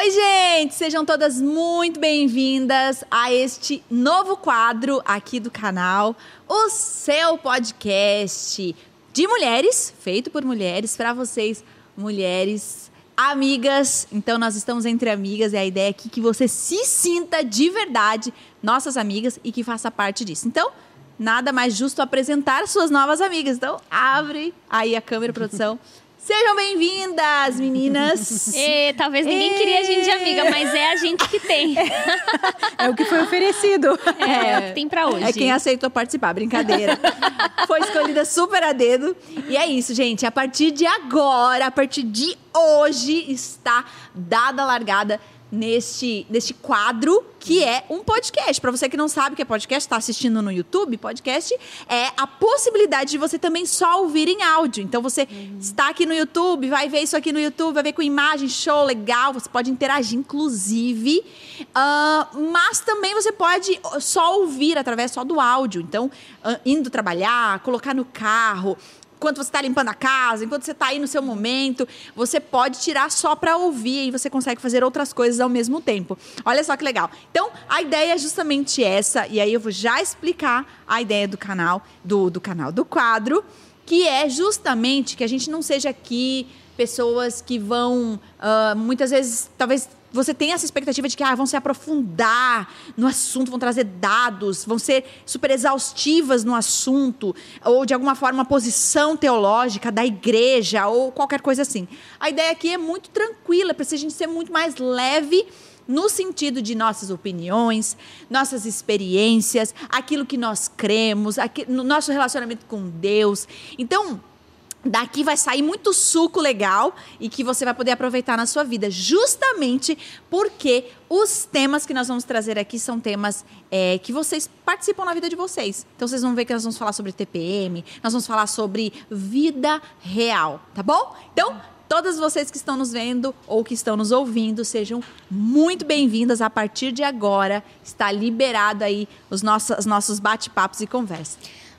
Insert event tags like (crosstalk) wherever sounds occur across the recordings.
Oi, gente! Sejam todas muito bem-vindas a este novo quadro aqui do canal, o seu podcast de mulheres, feito por mulheres, para vocês, mulheres amigas. Então, nós estamos entre amigas e a ideia é que você se sinta de verdade nossas amigas e que faça parte disso. Então, nada mais justo apresentar suas novas amigas. Então, abre aí a câmera, produção. (laughs) Sejam bem-vindas, meninas! (laughs) E, talvez ninguém e... queria a gente de amiga, mas é a gente que tem. É o que foi oferecido. É, é o que tem pra hoje. É quem aceitou participar, brincadeira. foi escolhida super a dedo. E é isso, gente. A partir de agora, a partir de hoje, está dada a largada neste, neste quadro que é um podcast. Para você que não sabe o que é podcast, está assistindo no YouTube, podcast é a possibilidade de você também só ouvir em áudio. Então você uhum. está aqui no YouTube, vai ver isso aqui no YouTube, vai ver com imagem, show, legal. Você pode interagir, inclusive. Uh, mas também você pode só ouvir através só do áudio. Então, uh, indo trabalhar, colocar no carro, enquanto você está limpando a casa, enquanto você está aí no seu momento, você pode tirar só para ouvir e você consegue fazer outras coisas ao mesmo tempo. Olha só que legal. Então, a ideia é justamente essa, e aí eu vou já explicar a ideia do canal, do, do canal, do quadro, que é justamente que a gente não seja aqui pessoas que vão, uh, muitas vezes, talvez você tem essa expectativa de que ah, vão se aprofundar no assunto, vão trazer dados, vão ser super exaustivas no assunto, ou de alguma forma uma posição teológica da igreja, ou qualquer coisa assim. A ideia aqui é muito tranquila, para a gente ser muito mais leve no sentido de nossas opiniões, nossas experiências, aquilo que nós cremos, aqui, no nosso relacionamento com Deus. Então, Daqui vai sair muito suco legal e que você vai poder aproveitar na sua vida, justamente porque os temas que nós vamos trazer aqui são temas é, que vocês participam na vida de vocês. Então vocês vão ver que nós vamos falar sobre TPM, nós vamos falar sobre vida real, tá bom? Então, todas vocês que estão nos vendo ou que estão nos ouvindo, sejam muito bem-vindas. A partir de agora, está liberado aí os nossos, os nossos bate-papos e conversas.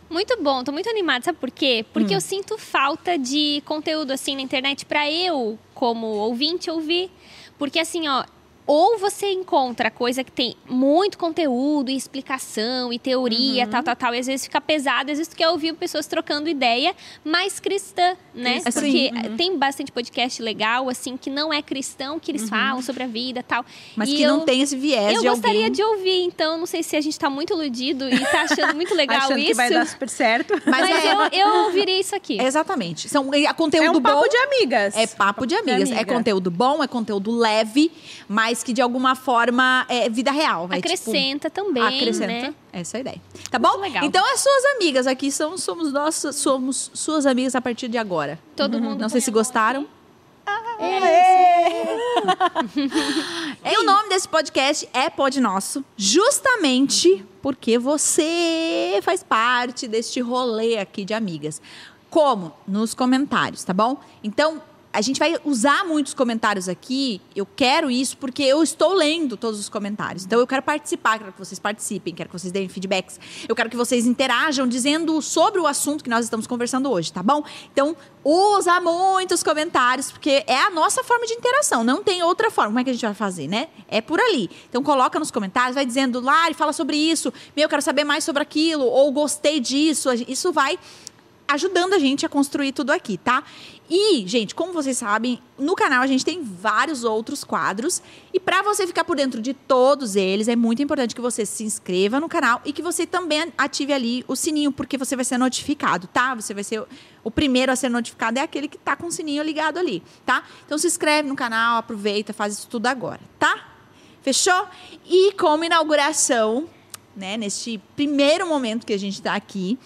Muito bom, tô muito animada, sabe por quê? Porque hum. eu sinto falta de conteúdo assim na internet para eu, como ouvinte, ouvir. Porque assim, ó, ou você encontra coisa que tem muito conteúdo e explicação e teoria, uhum. tal, tal, tal, e às vezes fica pesado, às vezes tu quer ouvir pessoas trocando ideia, mais cristã, né? Cristã. Porque uhum. tem bastante podcast legal, assim, que não é cristão, que eles uhum. falam sobre a vida tal. Mas e que eu, não tem esse viés eu de gostaria alguém. de ouvir, então não sei se a gente tá muito iludido e tá achando muito (laughs) legal achando isso. Que vai dar super certo. (laughs) Mas, Mas é... eu, eu ouviria isso aqui. Exatamente. São, é conteúdo é um bom. papo de amigas. É papo de amigas. De é conteúdo bom, é conteúdo leve, mas que de alguma forma é, vida real. É, tipo, acrescenta tipo, também, acrescenta. né? Essa é a ideia. Tá bom? Legal. Então as suas amigas aqui são somos nossas somos suas amigas a partir de agora. Todo uhum. mundo. Não sei se gostaram. Ah, é. (laughs) e o nome desse podcast é Pod Nosso, justamente porque você faz parte deste rolê aqui de amigas. Como? Nos comentários, tá bom? Então, a gente vai usar muitos comentários aqui. Eu quero isso porque eu estou lendo todos os comentários. Então eu quero participar, quero que vocês participem, quero que vocês deem feedbacks. Eu quero que vocês interajam dizendo sobre o assunto que nós estamos conversando hoje, tá bom? Então usa muitos comentários porque é a nossa forma de interação. Não tem outra forma. Como é que a gente vai fazer, né? É por ali. Então coloca nos comentários, vai dizendo, Lari, fala sobre isso. Meu, eu quero saber mais sobre aquilo. Ou gostei disso. Isso vai ajudando a gente a construir tudo aqui, tá? E, gente, como vocês sabem, no canal a gente tem vários outros quadros. E para você ficar por dentro de todos eles, é muito importante que você se inscreva no canal e que você também ative ali o sininho, porque você vai ser notificado, tá? Você vai ser o primeiro a ser notificado, é aquele que tá com o sininho ligado ali, tá? Então se inscreve no canal, aproveita, faz isso tudo agora, tá? Fechou? E como inauguração, né, neste primeiro momento que a gente está aqui,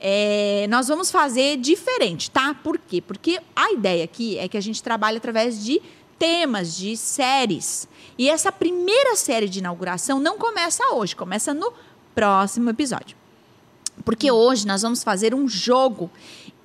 é, nós vamos fazer diferente, tá? Por quê? Porque a ideia aqui é que a gente trabalhe através de temas, de séries. E essa primeira série de inauguração não começa hoje, começa no próximo episódio. Porque hoje nós vamos fazer um jogo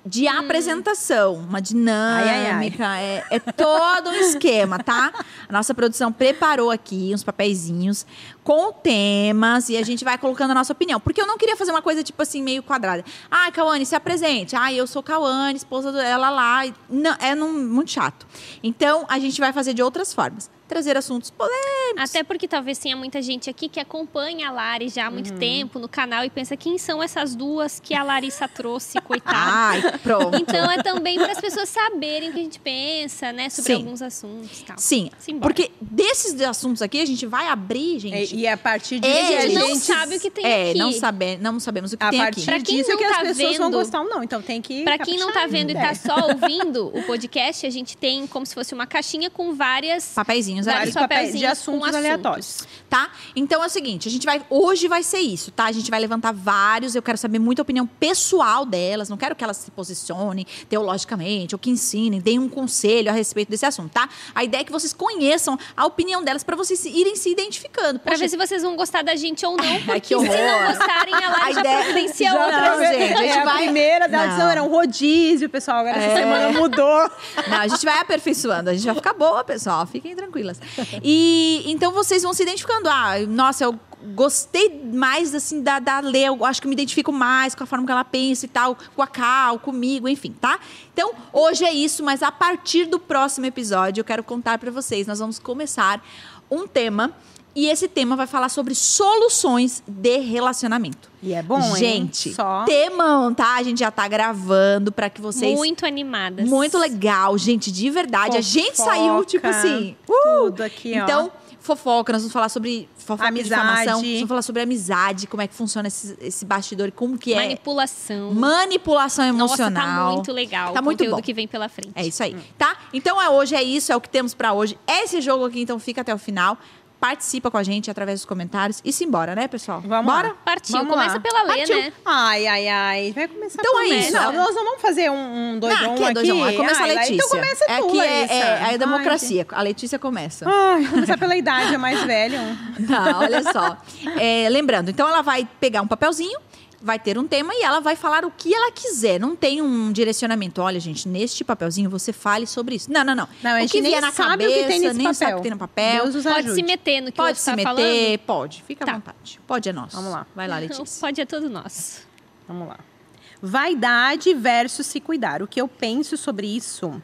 de apresentação, uma dinâmica, Ai, ai, É, é todo um esquema, tá? (laughs) A nossa produção preparou aqui uns papeizinhos com temas e a gente vai colocando a nossa opinião. Porque eu não queria fazer uma coisa, tipo assim, meio quadrada. Ah, Cauane, se apresente. Ah, eu sou Cauane, esposa dela lá. Não, é num- muito chato. Então, a gente vai fazer de outras formas. Trazer assuntos polêmicos. Até porque talvez tenha muita gente aqui que acompanha a Lari já há muito Uhum. tempo no canal e pensa quem são essas duas que a Larissa trouxe, coitada. Ai, pronto. Então é também para as pessoas saberem o que a gente pensa, né, sobre Sim. alguns assuntos e tal. Sim, Simbora. porque desses assuntos aqui a gente vai abrir, gente. E, e a partir disso, É, a gente não sabe o que tem é, aqui. não, sabe, não sabemos o que A tem partir aqui. Pra quem disso não que as tá pessoas vão vendo- gostar ou não. Então tem que. Pra quem não tá vendo e tá (laughs) só ouvindo o podcast, a gente tem como se fosse uma caixinha com várias Papeizinhos Vários papéis de assuntos, assuntos. aleatórios. tá? Então é o seguinte, a gente vai hoje vai ser isso, tá? A gente vai levantar vários, eu quero saber muito a opinião pessoal delas, não quero que elas se posicionem teologicamente ou que ensinem, deem um conselho a respeito desse assunto, tá? A ideia é que vocês conheçam a opinião delas pra vocês irem se identificando. Pra Poxa, ver se vocês vão gostar da gente ou não, porque que se não gostarem, a Lari A já ideia- providencia Já outra. não, gente, a gente é, a vai- primeira da audição era um rodízio, pessoal. Agora essa É. semana mudou. Não, a gente vai aperfeiçoando, a gente vai ficar boa, pessoal. Fiquem tranquilas. E então vocês vão se identificando. Ah, nossa, eu gostei mais assim da, da Lê, eu acho que me identifico mais com a forma que ela pensa e tal, com a Cal, comigo, enfim, tá? Então, hoje é isso, mas a partir do próximo episódio eu quero contar pra vocês, nós vamos começar um tema e esse tema vai falar sobre soluções de relacionamento. E é bom, hein? Gente, Só. temão, tá? A gente já tá gravando pra que vocês Muito animadas. muito legal, gente, de verdade. a gente Fofoca, saiu, tipo assim. uh! Tudo aqui, ó. Então, fofoca, nós vamos falar sobre fofoca Amizade. Nós vamos falar sobre amizade, como é que funciona esse, esse bastidor, como que é Manipulação. manipulação Nossa, emocional. tá muito legal Tá o muito conteúdo bom. que vem pela frente. É isso aí, tá? Então é hoje, é isso, é o que temos pra hoje. É esse jogo aqui, então fica até o final. Participa com a gente através dos comentários e simbora, né, pessoal? Vamos Bora? lá. Partiu. Vamos Começa lá. pela Lê, Partiu. né? Ai, ai, ai. Vai começar Então com é isso. Não, nós não vamos fazer um, um dois Não, a um aqui é dois um. Aí Começa Ai, a lá- Letícia. Então começa é, tu, é, Larissa. é a Ai, democracia. a Letícia começa. Ai, começar pela idade, é mais velho. Não, (laughs) olha só. É, lembrando, então ela vai pegar um papelzinho, vai ter um tema e ela vai falar o que ela quiser. Não tem um direcionamento. Olha, gente, neste papelzinho você fale sobre isso. Não, não, não. Não, o que nem vier na sabe cabeça, o que tem nesse nem sabe papel. o que tem no papel. Pode ajude. se meter no que Pode se tá meter, falando. pode. Fica à Tá. vontade. Pode é nosso. Vamos lá. Vai lá, Então, Letícia. pode é todo nosso. Vamos lá. Vaidade versus se cuidar. O que eu penso sobre isso?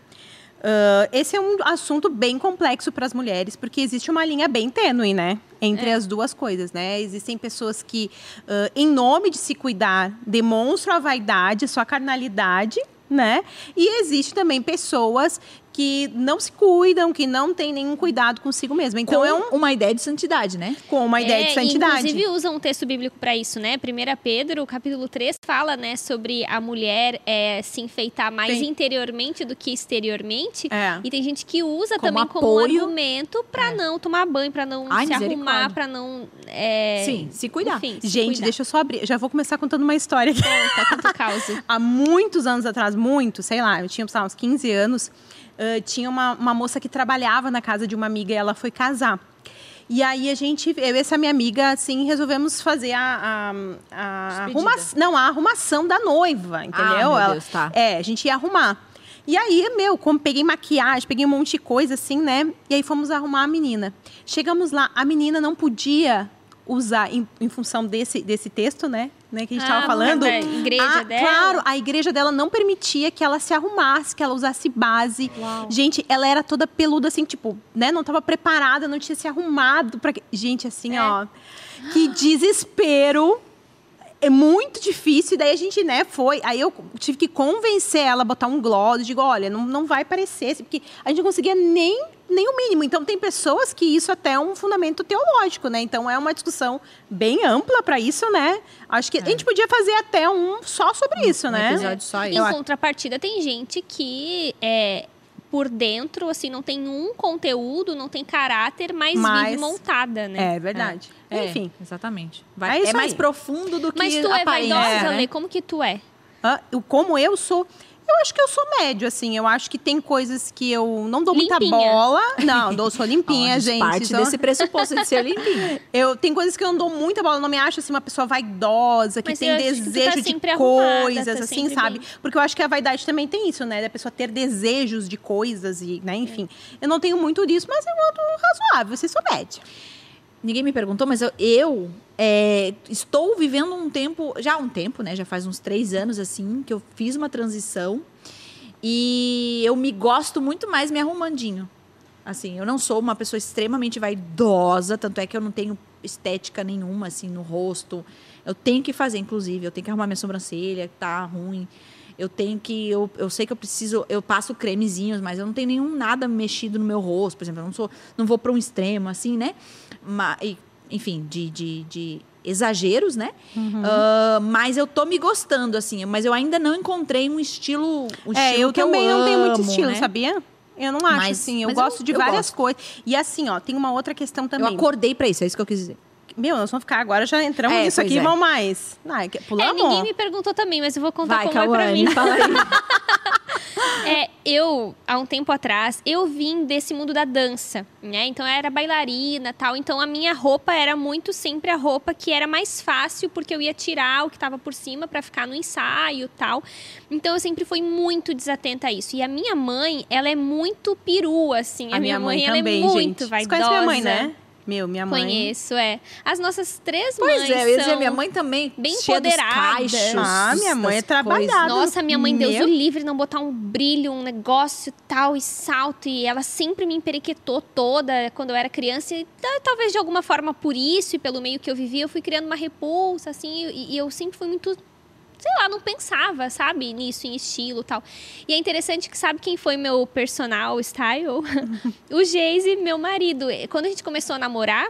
Ah, esse é um assunto bem complexo para as mulheres, porque existe uma linha bem tênue, né? Entre É. as duas coisas, né? Existem pessoas que, ah, em nome de se cuidar, demonstram a vaidade, sua carnalidade, né? E existe também pessoas que não se cuidam, que não têm nenhum cuidado consigo mesma. Então com é um, uma ideia de santidade, né? com uma ideia É, de santidade. Inclusive usa um texto bíblico para isso, né? 1 Pedro, capítulo 3, fala, né, sobre a mulher é, se enfeitar mais Sim. interiormente do que exteriormente. É. E tem gente que usa Como também como apoio. argumento para não tomar banho, para não Ai, se arrumar, para não. é, Sim, se cuidar. Enfim, se Gente, cuidar. deixa eu só abrir. Já vou começar contando uma história aqui. Conta, conta o caos. (laughs) há muitos anos atrás, muito, sei lá, eu tinha sei lá, uns 15 anos, ãh, tinha uma, uma moça que trabalhava na casa de uma amiga e ela foi casar. E aí a gente, eu e essa minha amiga, assim, resolvemos fazer a, a, a arrumação, não, a arrumação da noiva, entendeu? Ah, Ela- Deus, tá. É, a gente ia arrumar. E aí, meu, como peguei maquiagem, peguei um monte de coisa assim, né? E aí fomos arrumar a menina. Chegamos lá, a menina não podia usar, em, em função desse, desse texto, né? Né que a gente Ah, estava falando. da igreja Ah, dela? Claro, a igreja dela não permitia que ela se arrumasse, que ela usasse base. Gente, ela era toda peluda, assim, tipo, né? Não estava preparada, não tinha se arrumado. Pra... quê? Gente, assim, É. ó. Que desespero. É muito difícil. E daí a gente, né, foi. Aí eu tive que convencer ela a botar um gloss. Digo, olha, não, não vai parecer. Porque a gente não conseguia nem, nem o mínimo. Então, tem pessoas que isso até é um fundamento teológico, né? Então, é uma discussão bem ampla para isso, né? Acho que a gente podia fazer até um só sobre isso, Um né? episódio só Em isso. contrapartida, tem gente que é por dentro, assim, não tem um conteúdo, não tem caráter, mas, Mas- vive montada, né? É verdade. É, Enfim. exatamente. É Vai, é, isso mais aí. profundo do que Mas tu é aparência, vaidosa, né? Lê? Como que tu é? Ah, como eu sou. Eu acho que eu sou médio, assim. Eu acho que tem coisas que eu não dou muita Limpinha. bola. Não, dou, sou limpinha, (laughs) gente. Parte sou- desse pressuposto de ser limpinho. (laughs) Eu tem coisas que eu não dou muita bola, eu não me acho assim uma pessoa vaidosa, que Mas tem tá desejo de sempre arrumada, coisas, tá assim, sabe? bem. Porque eu acho que a vaidade também tem isso, né? Da pessoa ter desejos de coisas e, né, enfim. Eu não tenho muito disso, mas eu ando razoável, vocês sou média. Ninguém me perguntou, mas eu, eu, é, estou vivendo um tempo, já há um tempo, né? Já faz uns três anos, assim, que eu fiz uma transição. E eu me gosto muito mais me arrumandinho. Assim, eu não sou uma pessoa extremamente vaidosa, tanto é que eu não tenho estética nenhuma, assim, no rosto. Eu tenho que fazer, inclusive, eu tenho que arrumar minha sobrancelha, que tá ruim. Eu tenho que. Eu, eu sei que eu preciso. Eu passo cremezinhos, mas eu não tenho nenhum nada mexido no meu rosto. Por exemplo, eu não sou. Não vou para um extremo, assim, né? Ma- e, enfim, de, de, de exageros, né? Ah, mas eu tô me gostando, assim. Mas eu ainda não encontrei um estilo. Um é, estilo eu também não tenho muito estilo, né? sabia? Eu não acho, Mas- assim. Eu mas eu- gosto de eu várias gosto. coisas. E assim, ó, tem uma outra questão Eu também. acordei pra isso, é isso que eu quis dizer. Meu, nós vamos ficar agora, já entramos É, nisso aqui, é. vamos mais. Ai, que- É, pulamos. ninguém me perguntou também, mas eu vou contar Vai, como é pra mim. Fala aí. (laughs) É, eu, há um tempo atrás, eu vim desse mundo da dança, né? Então eu era bailarina tal. Então a minha roupa era muito sempre a roupa que era mais fácil, porque eu ia tirar o que tava por cima pra ficar no ensaio tal. Então eu sempre fui muito desatenta a isso. E a minha mãe, ela é muito perua, assim. A, minha mãe, ela também, é muito gente. Você vaidosa. conhece minha mãe, né? Meu, minha mãe. Conheço, é. As nossas três Pois mães é, eu ia dizer, são... minha mãe também, bem cachos. Ah, minha mãe é trabalhada. Nossa, minha mãe, Deus Meu. o livre, não botar um brilho, um negócio tal e salto. E ela sempre me emperequetou toda quando eu era criança. E ta- talvez de alguma forma por isso e pelo meio que eu vivi, eu fui criando uma repulsa, assim. E, e eu sempre fui muito. Sei lá, não pensava, sabe, nisso, em estilo e tal. E é interessante que sabe quem foi meu personal style? (laughs) o Geise, meu marido. Quando a gente começou a namorar,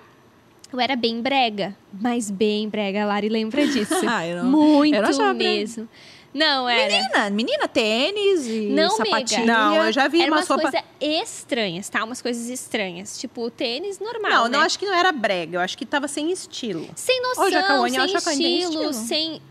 eu era bem brega. Mas bem brega, a Lari lembra disso. (laughs) Ah, eu não- Muito eu não brega. mesmo. Não, era. Menina, menina, tênis e Não, sapatilha. Não, eu já vi Era uma umas sopa. coisas estranhas, tá? Umas coisas estranhas. Tipo, tênis normal, Não, né? não acho que não era brega, eu acho que tava sem estilo. Sem noção, Ô, Jacaúne, eu sem estilo, estilo. sem...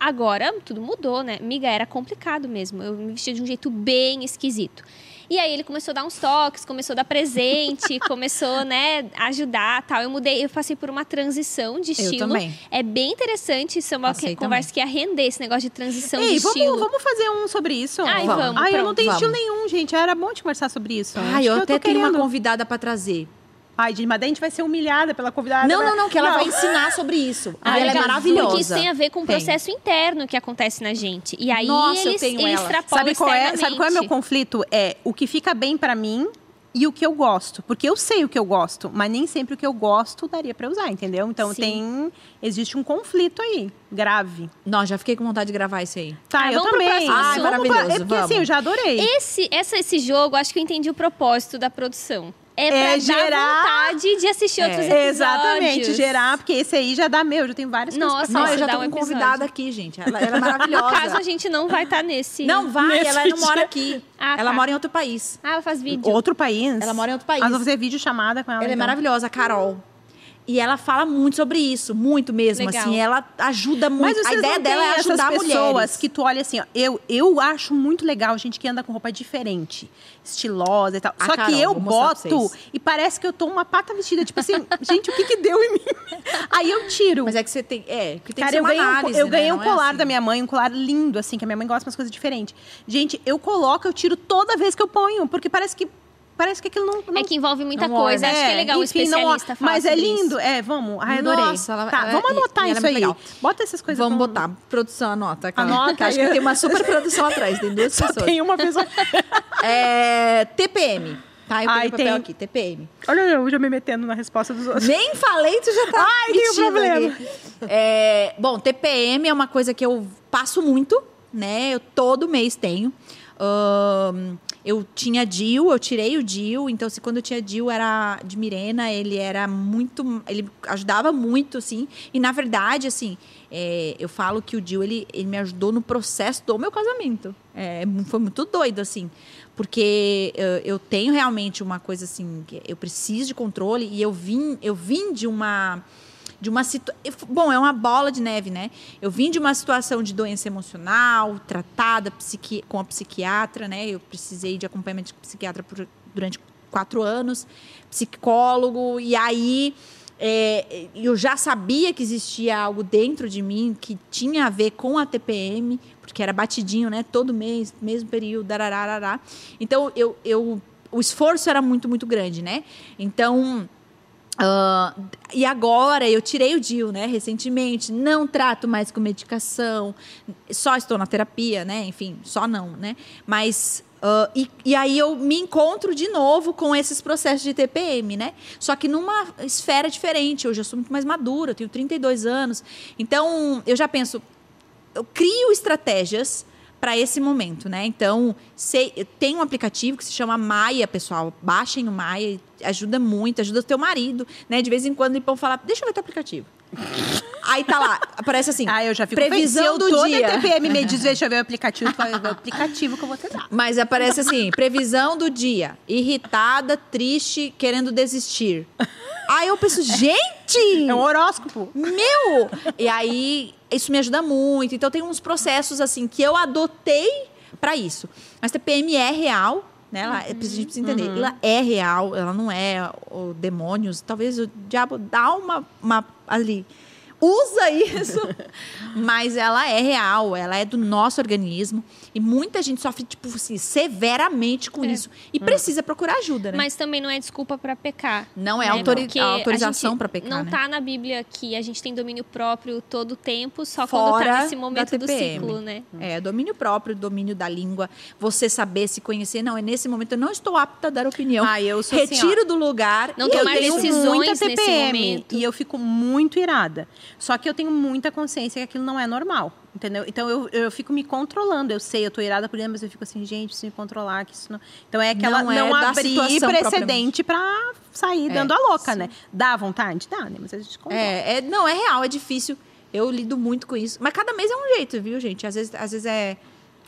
Agora, tudo mudou, né? Miga, era complicado mesmo. Eu me vestia de um jeito bem esquisito. E aí ele começou a dar uns toques, começou a dar presente, (laughs) começou, né, a ajudar tal. Eu mudei, eu passei por uma transição de estilo. também. É bem interessante, isso é uma que- conversa que ia render esse negócio de transição Ei, de vamos, estilo. vamos fazer um sobre isso? Ai, Vamos. vamos. Ai, eu não pronto. tenho Vamos. estilo nenhum, gente. Era bom de conversar sobre isso. Ai, Acho eu que até tenho uma convidada pra trazer. Ai, gente, mas daí a gente vai ser humilhada pela convidada. Não, né? não, não, que ela vai ensinar sobre isso. Ah, ela é maravilhosa. Porque isso tem a ver com o Tem. processo interno que acontece na gente. E aí Nossa, eu eles, tenho eles ela. Sabe qual, é, sabe qual é meu conflito? É o que fica bem pra mim e o que eu gosto. Porque eu sei o que eu gosto, mas nem sempre o que eu gosto daria pra usar, entendeu? Então Sim. tem. Existe um conflito aí, grave. Nossa, já fiquei com vontade de gravar isso aí. Tá, Ah, eu também. próximo Vamos assunto. pra- Maravilhoso, É porque assim, vamos. eu já adorei. Esse, essa, esse jogo, acho que eu entendi o propósito da produção. É pra É dar gerar- vontade de assistir É. outros episódios. Exatamente, gerar, porque esse aí já dá meu, já tem várias Nossa, coisas pra eu já dá tô um com convidada aqui, gente. Ela, ela é No maravilhosa. caso, a gente não vai estar nesse... Não vai, Nesse ela não mora aqui. Ah, ela tá. mora em outro país. Ah, ela faz vídeo. Outro país? Ela mora em outro país. Ah, vou fazer vídeo chamada com ela. Ela é então. maravilhosa, a Carol. E ela fala muito sobre isso, muito mesmo, Legal. assim. Ela ajuda muito. A ideia dela é ajudar essas pessoas mulheres. que tu olha assim, ó, eu, eu acho muito legal gente que anda com roupa diferente, estilosa e tal. A Só Carol, que eu boto e parece que eu tô uma pata vestida, tipo assim, gente, o que que deu em mim? (laughs) Aí eu tiro. Mas é que você tem. É, que tem Cara, que ser eu ganhei, um, análise, eu né? ganhei um Não é colar assim. da minha mãe, um colar lindo, assim, que a minha mãe gosta de umas coisas diferentes. Gente, eu coloco, eu tiro toda vez que eu ponho, porque parece que parece que aquilo não. não É que envolve muita Não coisa. Acho que é legal o enfim, não- especialista falar Mas é lindo, isso. é, vamos. Ai, adorei. Nossa, ela- tá, ela- vamos e- anotar é isso aí. legal. Bota essas coisas. Vamos vamos- botar. Produção, anota. Carol. Anota acho que tem uma super produção atrás, tem duas Só pessoas. tem uma pessoa. (laughs) É, TPM. Tá, eu Ai, o papel tem- aqui, TPM. Olha eu já me metendo na resposta dos outros. Nem falei, tu já tá Ai, tem um problema. É, bom, TPM é uma coisa que eu passo muito, né? Eu todo mês tenho. Ahn, eu tinha DIL, eu tirei o DIL, então assim, quando eu tinha DIL era de Mirena, ele era muito, ele ajudava muito, assim, e na verdade, assim, é, eu falo que o DIL, ele, ele me ajudou no processo do meu casamento, É, foi muito doido, assim, porque eu, eu tenho realmente uma coisa assim, eu preciso de controle, e eu vim, eu vim de uma de uma situação. Bom, é uma bola de neve, né? Eu vim de uma situação de doença emocional, tratada psiqui... com a psiquiatra, né? Eu precisei de acompanhamento de psiquiatra por... durante quatro anos, psicólogo, e aí é, eu já sabia que existia algo dentro de mim que tinha a ver com a TPM, porque era batidinho, né? Todo mês, mesmo período, darararará. Então, eu, eu, o esforço era muito, muito grande, né? Então, uh, e agora eu tirei o DIL, né? Recentemente, não trato mais com medicação, só estou na terapia, né? Enfim, só não, né? Mas Uh, e, e, aí eu me encontro de novo com esses processos de TPM, né? Só que numa esfera diferente. Hoje eu sou muito mais madura, eu tenho 32 anos. Então, eu já penso, eu crio estratégias para esse momento, né? Então, sei, tem um aplicativo que se chama Maia, pessoal. Baixem o Maia, ajuda muito, ajuda o teu marido, né? De vez em quando ele pode falar, deixa eu ver teu aplicativo. Aí tá lá, aparece assim. Ah, eu já fico previsão do dia. TPM me diz, deixa eu ver o aplicativo, o aplicativo que eu vou te dar. Mas aparece assim, previsão do dia. Irritada, triste, querendo desistir. Aí eu penso, gente! É um horóscopo. Meu! E aí, isso me ajuda muito. Então, tem uns processos, assim, que eu adotei para isso. Mas TPM é real, né? Ela, uhum. A gente precisa entender. Uhum. Ela é real, ela não é o demônios. Talvez o diabo dá uma, uma ali usa isso, (laughs) mas ela é real, ela é do nosso organismo e muita gente sofre tipo assim, severamente com é. isso e hum. precisa procurar ajuda, né? Mas também não é desculpa para pecar. Não é né? autori autorização para pecar, Não né? tá na Bíblia que a gente tem domínio próprio todo o tempo, só Fora quando tá nesse momento do ciclo, né? É, domínio próprio, domínio da língua, você saber se conhecer, não, é nesse momento eu não estou apta a dar opinião. Ah, eu sou Retiro assim, do lugar. Não tomar decisões nesse momento. E eu fico muito irada. Só que eu tenho muita consciência que aquilo não é normal, entendeu? Então eu, eu fico me controlando. Eu sei, eu tô irada por dentro, mas eu fico assim, gente, preciso me controlar, que isso não. Então é aquela não, não é abrir precedente para sair é, dando a louca, sim. né? Dá vontade? Dá, né? Mas a gente controla. É, é, não, é real, é difícil. Eu lido muito com isso. Mas cada mês é um jeito, viu, gente? Às vezes, às vezes é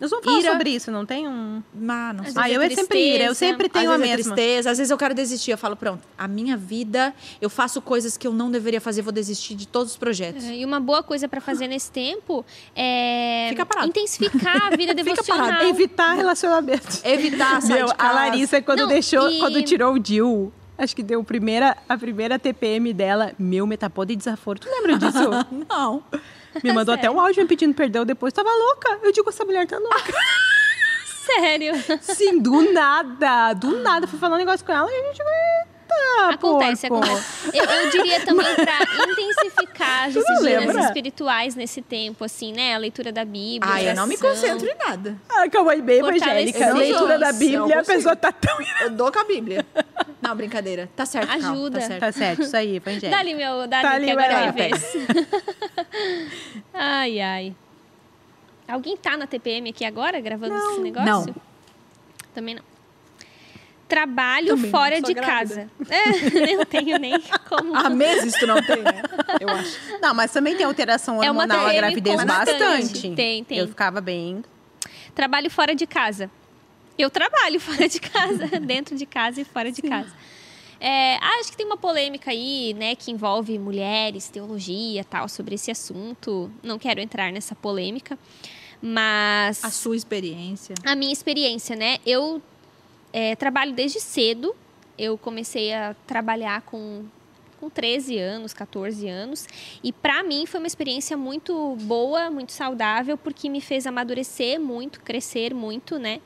nós vamos falar ira. sobre isso, não tem um. Ah, não sei. Ah, eu é, sempre ira, eu sempre tenho às a vezes é mesma. É tristeza, às vezes eu quero desistir. Eu falo, pronto, a minha vida, eu faço coisas que eu não deveria fazer, vou desistir de todos os projetos. É, e uma boa coisa para fazer nesse tempo é Fica intensificar a vida (laughs) devocional. Fica Evitar relacionamentos. Evitar, sair Meu, A Larissa, quando não, deixou, e... quando tirou o Dil, acho que deu a primeira, a primeira TPM dela, meu metapod e desaforo. Tu lembra disso? (laughs) não. Me mandou até um áudio me pedindo perdão depois. Tava louca. Eu digo, essa mulher tá louca. (laughs) Sério? Sim, do nada. Do nada. Fui falar um negócio com ela e a gente vai. Acontece, acontece. Eu, eu, diria (laughs) também para intensificar as disciplinas espirituais nesse tempo, assim, né? A leitura da Bíblia. Ah, eu não me concentro em nada. Ah, calma aí, bem evangélica. A leitura da Bíblia, a pessoa tá tão. (laughs) Eu dou com a Bíblia. Não, brincadeira. Tá certo, Ajuda. tá certo. Tá certo, isso aí, evangélica. Dá-lhe meu, dá-lhe tá que agora é vez. (laughs) ai, ai. Alguém tá na TPM aqui agora, gravando não, esse negócio? Não. Também não. Trabalho Também fora de grávida. casa. É, (laughs) não tenho nem como. Há meses tu não tem, né? Eu acho. Não, mas também tem alteração hormonal é a gravidez bastante. Tem, tem. Eu ficava bem. Trabalho fora de casa. Eu trabalho (laughs) fora de casa, dentro de casa e fora de Sim. casa. É, acho que tem uma polêmica aí, né, que envolve mulheres, teologia, tal, sobre esse assunto. Não quero entrar nessa polêmica. Mas. A sua experiência. A minha experiência, né? Eu é, trabalho desde cedo. Eu comecei a trabalhar com, com 13 anos, 14 anos. E para mim foi uma experiência muito boa, muito saudável, porque me fez amadurecer muito, crescer muito, né?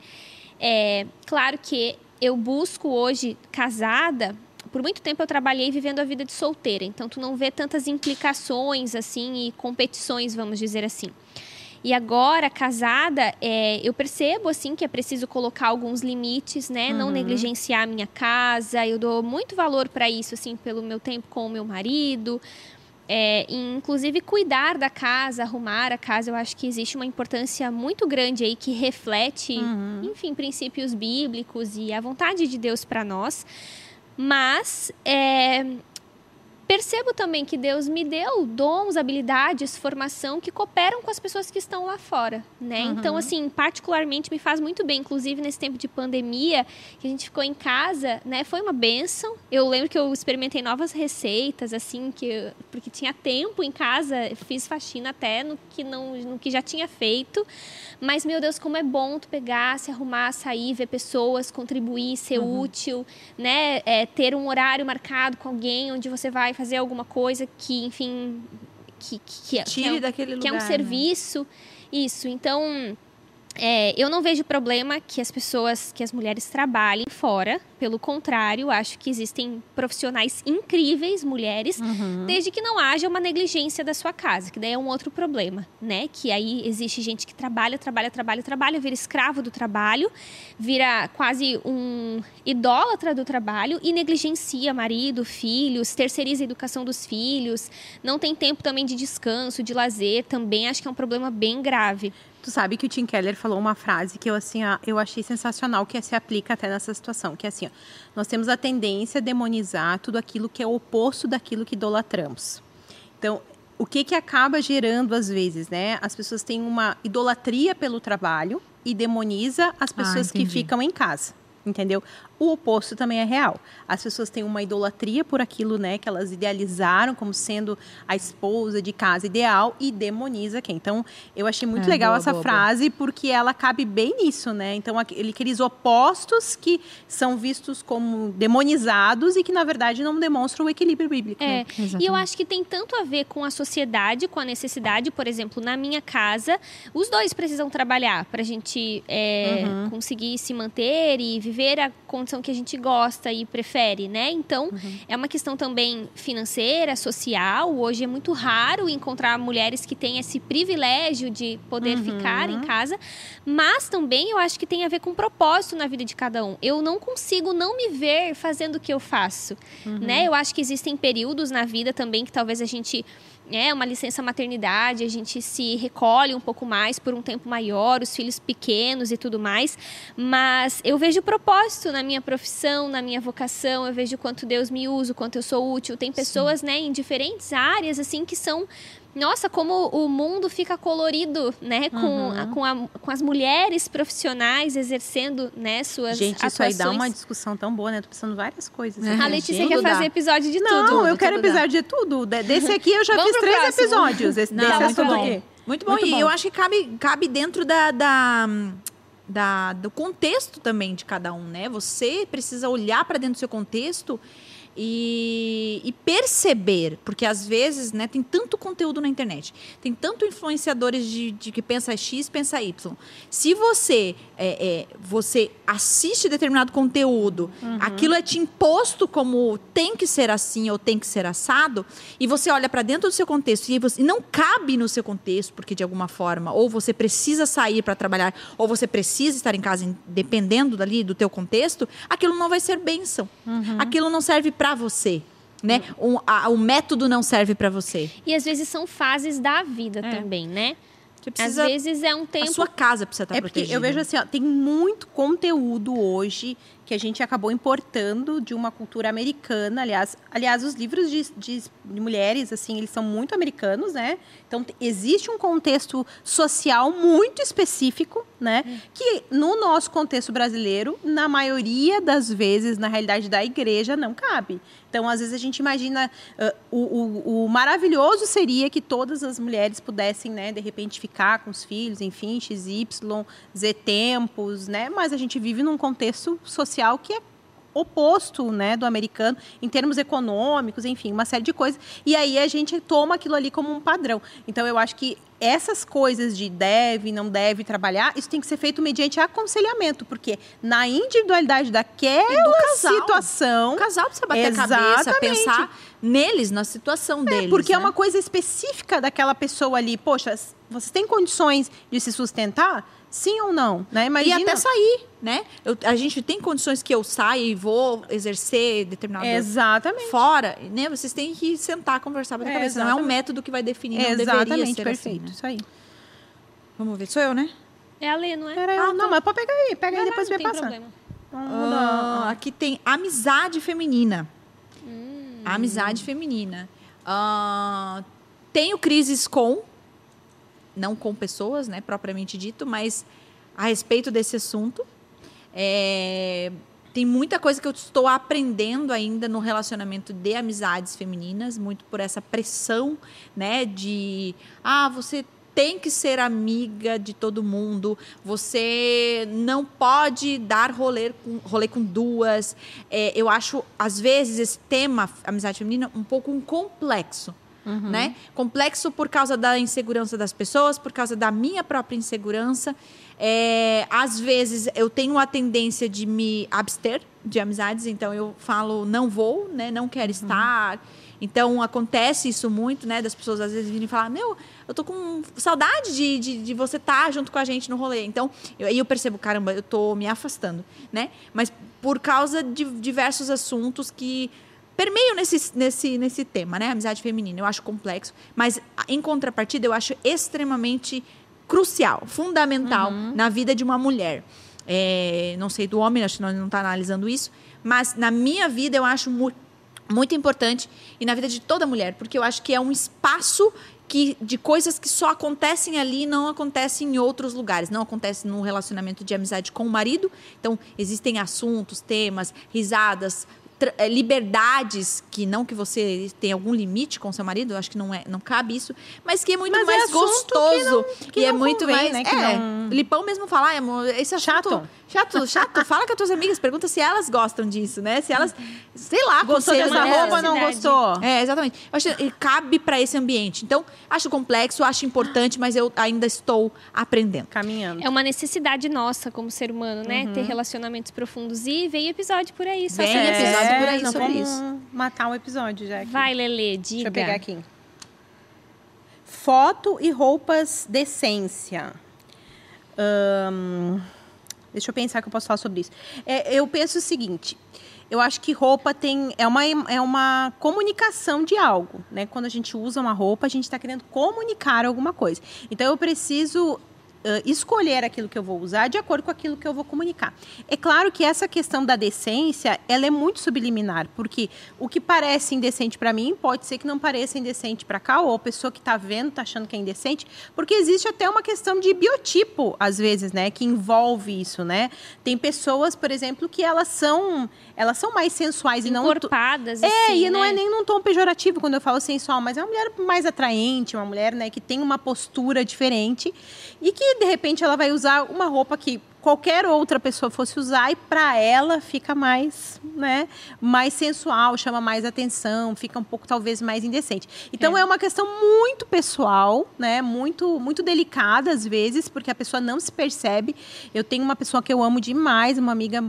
É, claro que eu busco hoje casada. Por muito tempo eu trabalhei vivendo a vida de solteira, então tu não vê tantas implicações assim e competições, vamos dizer assim. E agora, casada, é, eu percebo, assim, que é preciso colocar alguns limites, né? Uhum. Não negligenciar a minha casa. Eu dou muito valor para isso, assim, pelo meu tempo com o meu marido. É, inclusive, cuidar da casa, arrumar a casa. Eu acho que existe uma importância muito grande aí que reflete, uhum. enfim, princípios bíblicos e a vontade de Deus para nós. Mas... É, percebo também que Deus me deu dons, habilidades, formação que cooperam com as pessoas que estão lá fora, né? Uhum. Então, assim, particularmente me faz muito bem, inclusive nesse tempo de pandemia, que a gente ficou em casa, né? Foi uma benção. Eu lembro que eu experimentei novas receitas, assim, que porque tinha tempo em casa, fiz faxina até no que não, no que já tinha feito. Mas meu Deus, como é bom tu pegar, se arrumar, sair, ver pessoas, contribuir, ser Uhum. útil, né? É, ter um horário marcado com alguém onde você vai fazer alguma coisa que, enfim, que, que, que é- Tire que é, daquele que é lugar. um né? serviço. Isso. Então, é, eu não vejo problema que as pessoas, que as mulheres trabalhem fora. Pelo contrário, acho que existem profissionais incríveis, mulheres, Uhum. desde que não haja uma negligência da sua casa, que daí é um outro problema, né? Que aí existe gente que trabalha, trabalha, trabalha, trabalha, vira escravo do trabalho, vira quase um idólatra do trabalho e negligencia marido, filhos, terceiriza a educação dos filhos, não tem tempo também de descanso, de lazer, também acho que é um problema bem grave. Tu sabe que o Tim Keller falou uma frase que eu assim, eu achei sensacional que se aplica até nessa situação, que é assim, ó, nós temos a tendência a demonizar tudo aquilo que é o oposto daquilo que idolatramos. Então, o que que acaba gerando às vezes, né? As pessoas têm uma idolatria pelo trabalho e demoniza as pessoas que entendi. ficam em casa. Entendeu? O oposto também é real. As pessoas têm uma idolatria por aquilo, né, que elas idealizaram como sendo a esposa de casa ideal e demoniza quem. Então, eu achei muito É, legal boa, essa boa, frase porque ela cabe bem nisso, né? Então, aquele- aqueles opostos que são vistos como demonizados e que na verdade não demonstram o equilíbrio bíblico. É, né? e eu acho que tem tanto a ver com a sociedade, com a necessidade. Por exemplo, na minha casa, os dois precisam trabalhar para a gente é, Uhum. conseguir se manter e viver a condição que a gente gosta e prefere, né? Então, Uhum. é uma questão também financeira, social. Hoje é muito raro encontrar mulheres que têm esse privilégio de poder Uhum. ficar em casa, mas também eu acho que tem a ver com propósito na vida de cada um. Eu não consigo não me ver fazendo o que eu faço, né? Eu acho que existem períodos na vida também que talvez a gente é uma licença maternidade, a gente se recolhe um pouco mais por um tempo maior, os filhos pequenos e tudo mais, mas eu vejo propósito na minha profissão, na minha vocação, eu vejo quanto Deus me usa, o quanto eu sou útil. Tem pessoas, né, em diferentes áreas assim que são nossa, como o mundo fica colorido, né? Com, Uhum. a- com, a- com as mulheres profissionais exercendo, né, suas Gente, isso aí atuações. dá uma discussão tão boa, né? Tô pensando várias coisas. É. A Letícia Gente, quer fazer dá. episódio de Não, tudo. eu quero tudo dá. episódio de tudo. De- Desse aqui eu já Vamos fiz três próximo. episódios. Esse, Não, desse muito assunto bom. aqui. Muito bom. Muito e bom. eu acho que cabe, cabe dentro da, da, da- do contexto também de cada um, né? Você precisa olhar para dentro do seu contexto e, e perceber, porque às vezes, né, tem tanto conteúdo na internet, tem tanto influenciadores de, de que pensa X, pensa Y. Se você é, é, você assiste determinado conteúdo, aquilo é te imposto como tem que ser assim ou tem que ser assado, e você olha para dentro do seu contexto e, você, e não cabe no seu contexto, porque de alguma forma, ou você precisa sair para trabalhar, ou você precisa estar em casa, dependendo dali do teu contexto, aquilo não vai ser bênção. Aquilo não serve para você. Né? Um- a- o método não serve para você. E às vezes são fases da vida É. também, né? Você Às precisa, vezes é um a tempo. sua casa precisa estar É porque protegida. eu vejo assim, ó, tem muito conteúdo hoje que a gente acabou importando de uma cultura americana. Aliás, aliás os livros de, de- de mulheres, assim, eles são muito americanos, né? Então, te- existe um contexto social muito específico, né? Que no nosso contexto brasileiro, na maioria das vezes, na realidade da igreja, não cabe. Então, às vezes a gente imagina ah, o, o- o maravilhoso seria que todas as mulheres pudessem, né, de repente ficar com os filhos, enfim, XY, Z tempos, né? Mas a gente vive num contexto social que é oposto, né, do americano em termos econômicos, enfim, uma série de coisas. E aí a gente toma aquilo ali como um padrão. Então eu acho que essas coisas de deve, não deve trabalhar, isso tem que ser feito mediante aconselhamento, porque na individualidade daquela casal. situação, O casal precisa bater a cabeça, Exatamente. pensar neles, na situação deles. porque é né? uma coisa específica daquela pessoa ali. Poxa, você tem condições de se sustentar? Sim ou não? Né? Imagina. E até sair, né? Eu- a gente tem condições que eu saia e vou exercer determinado Exatamente. fora, né? Vocês têm que sentar, conversar, bater É, cabeça. Não é um exatamente. método que vai definir, não deveria Exatamente, ser perfeito. assim, né? Isso aí. Vamos ver, sou eu, né? É a Lê, não é? Era Ah, eu. Não, tá. mas pode pegar aí. Pega aí depois não tem passar. problema. Não muda. Ah, aqui tem amizade feminina. A amizade feminina. Ah, tenho crises com, não com pessoas, né, propriamente dito, mas a respeito desse assunto. É, tem muita coisa que eu estou aprendendo ainda no relacionamento de amizades femininas, muito por essa pressão, né, de ah, você tem que ser amiga de todo mundo, você não pode dar rolê com, rolê com duas. É, eu acho, às vezes, esse tema, amizade feminina, um pouco um complexo. Uhum. Né? Complexo por causa da insegurança das pessoas, por causa da minha própria insegurança. É, às vezes eu tenho a tendência de me abster de amizades, então eu falo não vou, né? Não quero Uhum. estar. Então acontece isso muito, né? Das pessoas às vezes virem falar, meu, eu tô com saudade de, de, de você estar junto com a gente no rolê. Então, eu- aí eu percebo, caramba, eu tô me afastando, né? Mas por causa de diversos assuntos que permeiam nesse, nesse, nesse tema, né? Amizade feminina. Eu acho complexo. Mas, em contrapartida, eu acho extremamente crucial, fundamental na vida de uma mulher. É, não sei do homem, acho que nós não está analisando isso, mas na minha vida eu acho mu muito importante e na vida de toda mulher, porque eu acho que é um espaço que, de coisas que só acontecem ali e não acontecem em outros lugares. Não acontece num relacionamento de amizade com o marido. Então, existem assuntos, temas, risadas, liberdades que não que você tenha algum limite com seu marido, eu acho que não é, não cabe isso, mas que é muito Mas é mais que gostoso não- que e é muito convém, mais, né, que é, não- Lipão mesmo falar, é, amor, esse assunto Chato. chato, chato. Fala com as tuas amigas, pergunta se elas gostam disso, né? Se elas, sei lá, Gostou dessa delas. roupa, não gostou? É, exatamente. Eu acho que cabe para esse ambiente. Então, acho complexo, acho importante, mas eu ainda estou aprendendo. Caminhando. É uma necessidade nossa como ser humano, né? Ter relacionamentos profundos. E veio episódio por aí. Só Vem sobre isso. por aí não sobre vamos isso. matar o episódio já. aqui. Vai, Lele, diga. Deixa eu pegar aqui. Foto e roupas de essência. Ahn, deixa eu pensar que eu posso falar sobre isso. É, eu penso o seguinte. Eu acho que roupa tem é uma, é uma comunicação de algo, né? Quando a gente usa uma roupa, a gente está querendo comunicar alguma coisa. Então eu preciso ãh, escolher aquilo que eu vou usar de acordo com aquilo que eu vou comunicar. É claro que essa questão da decência, ela é muito subliminar, porque o que parece indecente para mim pode ser que não pareça indecente para cá, ou a pessoa que está vendo está achando que é indecente, porque existe até uma questão de biotipo, às vezes, né, que envolve isso, né? Tem pessoas, por exemplo, que elas são, elas são mais sensuais e não Encorpadas, é, assim, e não né? é nem num tom pejorativo quando eu falo sensual, mas é uma mulher mais atraente, uma mulher né, que tem uma postura diferente e que, de repente, ela vai usar uma roupa que qualquer outra pessoa fosse usar e para ela fica mais, né, mais sensual, chama mais atenção, fica um pouco talvez mais indecente. Então é, uma questão muito pessoal, né, muito muito delicada às vezes, porque a pessoa não se percebe. Eu tenho uma pessoa que eu amo demais, uma amiga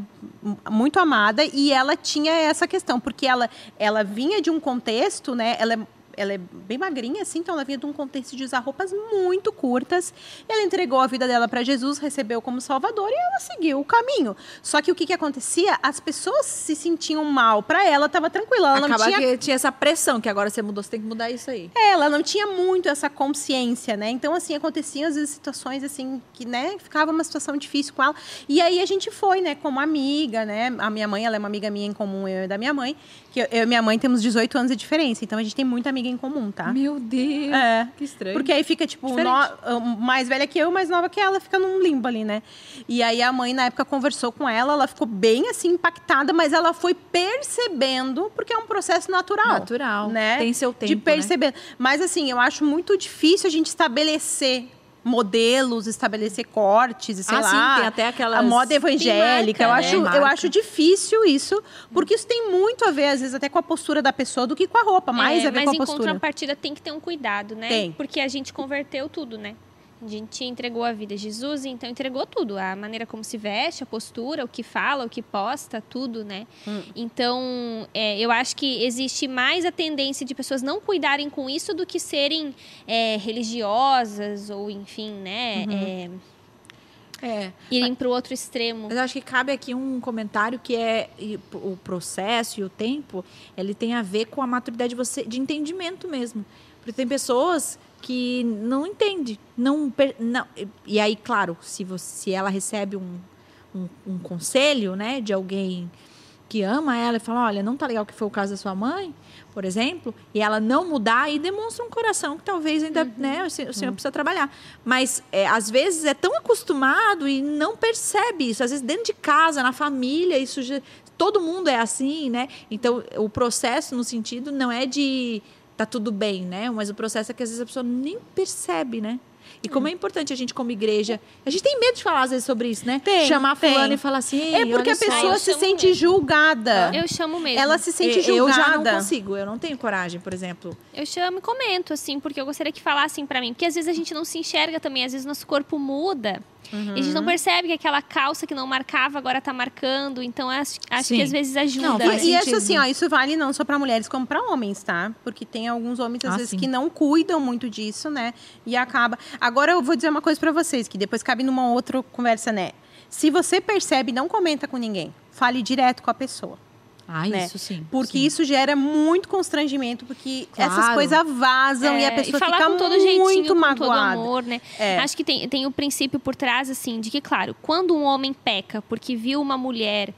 muito amada e ela tinha essa questão, porque ela ela vinha de um contexto, né, ela é ela é bem magrinha, assim, então ela vinha de um contexto de usar roupas muito curtas. Ela entregou a vida dela para Jesus, recebeu como Salvador e ela seguiu o caminho. Só que o que, que acontecia? As pessoas se sentiam mal. Para ela, estava tranquila. Ela não Acaba tinha que tinha essa pressão, que agora você mudou, você tem que mudar isso aí. é, ela não tinha muito essa consciência, né? Então, assim, aconteciam às vezes situações, assim, que, né, ficava uma situação difícil com ela. E aí a gente foi, né, como amiga, né? A minha mãe, ela é uma amiga minha em comum, eu e da minha mãe. Que eu, eu e minha mãe temos 18 anos de diferença, então a gente tem muita amiga em comum, tá? Meu Deus. É. Que estranho. Porque aí fica, tipo, no- mais velha que eu, mais nova que ela, fica num limbo ali, né? E aí a mãe, na época, conversou com ela, ela ficou bem, assim, impactada, mas ela foi percebendo, porque é um processo natural. Natural. Né? Tem seu tempo, De né? perceber. Mas, assim, eu acho muito difícil a gente estabelecer modelos, estabelecer cortes, e sei Ah, sim, lá. tem até aquelas- A moda evangélica. Tem eu, marca, acho, né? eu Marca. acho difícil isso, porque isso tem muito a ver, às vezes, até com a postura da pessoa do que com a roupa. Mais É, a ver mas com a em postura. contrapartida tem que ter um cuidado, né? Tem. Porque a gente converteu tudo, né? A gente entregou a vida a Jesus, então entregou tudo. A maneira como se veste, a postura, o que fala, o que posta, tudo, né? Hum. Então, é, eu acho que existe mais a tendência de pessoas não cuidarem com isso do que serem é, religiosas ou, enfim, né? Uhum. é, É. irem para o outro extremo. Mas eu acho que cabe aqui um comentário que é o processo e o tempo, ele tem a ver com a maturidade de você de entendimento mesmo. Porque tem pessoas que não entendem, não, não e aí claro, se você se ela recebe um, um, um conselho, né, de alguém que ama ela e fala, olha, não tá legal que foi o caso da sua mãe, por exemplo, e ela não mudar e demonstra um coração que talvez ainda, né, o senhor, senhor precisa trabalhar. Mas é, às vezes é tão acostumado e não percebe isso. Às vezes dentro de casa, na família, isso já, todo mundo é assim, né? Então o processo no sentido não é de tá tudo bem, né? Mas o processo é que às vezes a pessoa nem percebe, né? E como é importante a gente, como igreja. A gente tem medo de falar, às vezes, sobre isso, né? Tem, Chamar tem. fulano e falar assim. É porque a pessoa eu se sente mesmo. julgada. Eu chamo mesmo. Ela se sente eu julgada. já não consigo, eu não tenho coragem, por exemplo. Eu chamo e comento, assim, porque eu gostaria que falassem pra mim. Porque às vezes a gente não se enxerga também, às vezes nosso corpo muda. E a gente não percebe que aquela calça que não marcava agora tá marcando. Então acho, acho que às vezes ajuda. Não, né? faz E, e isso sentido. assim, ó, isso vale não só pra mulheres como pra homens, tá? Porque tem alguns homens às Ah, vezes sim. que não cuidam muito disso, né? E acaba. Agora eu vou dizer uma coisa pra vocês que depois cabe numa outra conversa, né? Se você percebe, não comenta com ninguém. Fale direto com a pessoa. Ah, Né? isso sim. Porque sim. isso gera muito constrangimento, porque Claro. essas coisas vazam e a É, pessoa falar fica com todo jeitinho, muito com magoada. todo amor, né? É. Acho que tem, tem o princípio por trás, assim, de que, claro, quando um homem peca porque viu uma mulher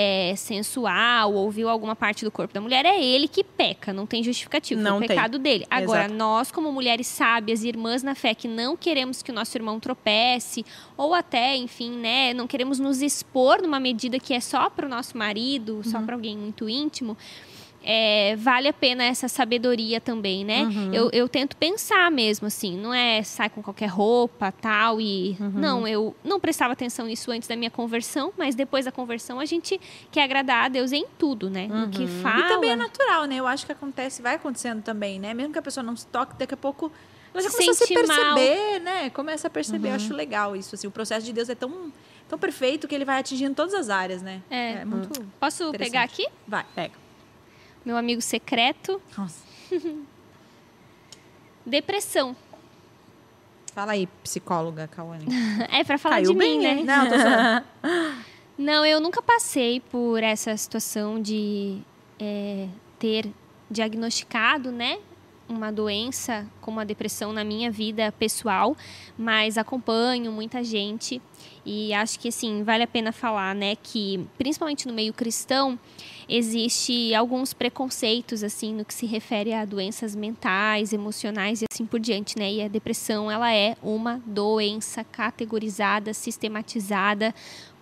é, sensual ou viu alguma parte do corpo da mulher, é ele que peca, não tem justificativo, Não foi o pecado dele. Agora, Exato. nós, como mulheres sábias, irmãs na fé, que não queremos que o nosso irmão tropece, ou até, enfim, né, não queremos nos expor numa medida que é só para o nosso marido, Uhum. só para alguém muito íntimo, é, vale a pena essa sabedoria também, né? Uhum. Eu, eu tento pensar mesmo, assim, não é sai com qualquer roupa, tal, e... Uhum. Não, eu não prestava atenção nisso antes da minha conversão, mas depois da conversão a gente quer agradar a Deus em tudo, né? No que fala... E também é natural, né? Eu acho que acontece, vai acontecendo também, né? Mesmo que a pessoa não se toque, daqui a pouco ela já começa a se sente mal. perceber, né? Começa a perceber. Eu acho legal isso, assim. O processo de Deus é tão, tão perfeito que ele vai atingindo todas as áreas, né? É. muito... Posso pegar aqui? Vai. Pega. Meu amigo secreto. Nossa. (laughs) Depressão. Fala aí, psicóloga, Cauane. (laughs) É pra falar Caiu de bem, mim, né? Não, tô. (laughs) Não, eu nunca passei por essa situação de é, ter diagnosticado, né? Uma doença como a depressão na minha vida pessoal, mas acompanho muita gente e acho que assim vale a pena falar, né, que principalmente no meio cristão existe alguns preconceitos assim no que se refere a doenças mentais, emocionais e assim por diante, né? E a depressão ela é uma doença categorizada, sistematizada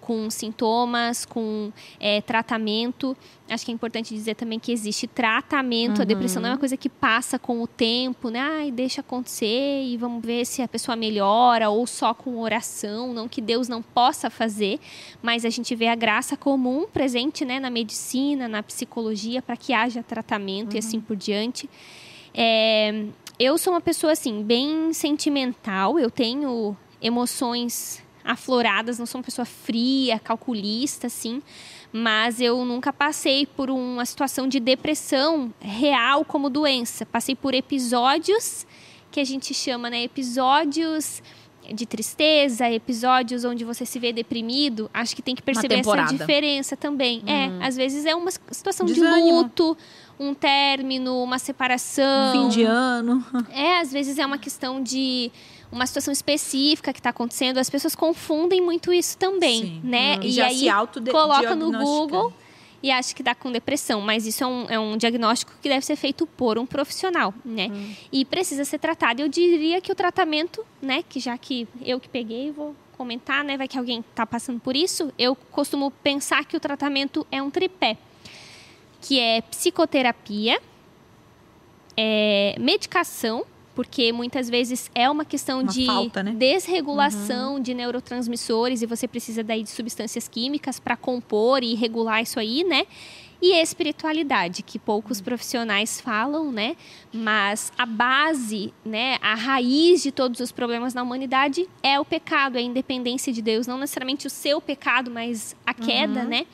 com sintomas, com é, tratamento. Acho que é importante dizer também que existe tratamento. A depressão não é uma coisa que passa com o tempo, né? Ai, deixa acontecer e vamos ver se a pessoa melhora ou só com oração. Não que Deus não possa fazer, mas a gente vê a graça comum presente né, na medicina, na psicologia, para que haja tratamento e assim por diante. É, eu sou uma pessoa assim bem sentimental. Eu tenho emoções afloradas. Não sou uma pessoa fria, calculista, assim. Mas eu nunca passei por uma situação de depressão real como doença. Passei por episódios que a gente chama, né, episódios de tristeza, episódios onde você se vê deprimido, acho que tem que perceber essa diferença também. É, às vezes é uma situação de Desânimo. luto, um término, uma separação. Fim de ano. É, às vezes é uma questão de uma situação específica que está acontecendo. As pessoas confundem muito isso também, Sim. né? Hum, e já aí coloca no. Google e acha que dá com depressão. Mas isso é um, é um diagnóstico que deve ser feito por um profissional, né? Hum. E precisa ser tratado. Eu diria que o tratamento, né? Que já que eu que peguei, vou comentar, né? Vai que alguém está passando por isso. Eu costumo pensar que o tratamento é um tripé, que é psicoterapia, é, medicação, porque muitas vezes é uma questão Uma de falta, né? desregulação de neurotransmissores e você precisa daí de substâncias químicas para compor e regular isso aí, né? E espiritualidade, que poucos profissionais falam, né? Mas a base, né, a raiz de todos os problemas na humanidade é o pecado, é a independência de Deus, não necessariamente o seu pecado, mas a queda, né?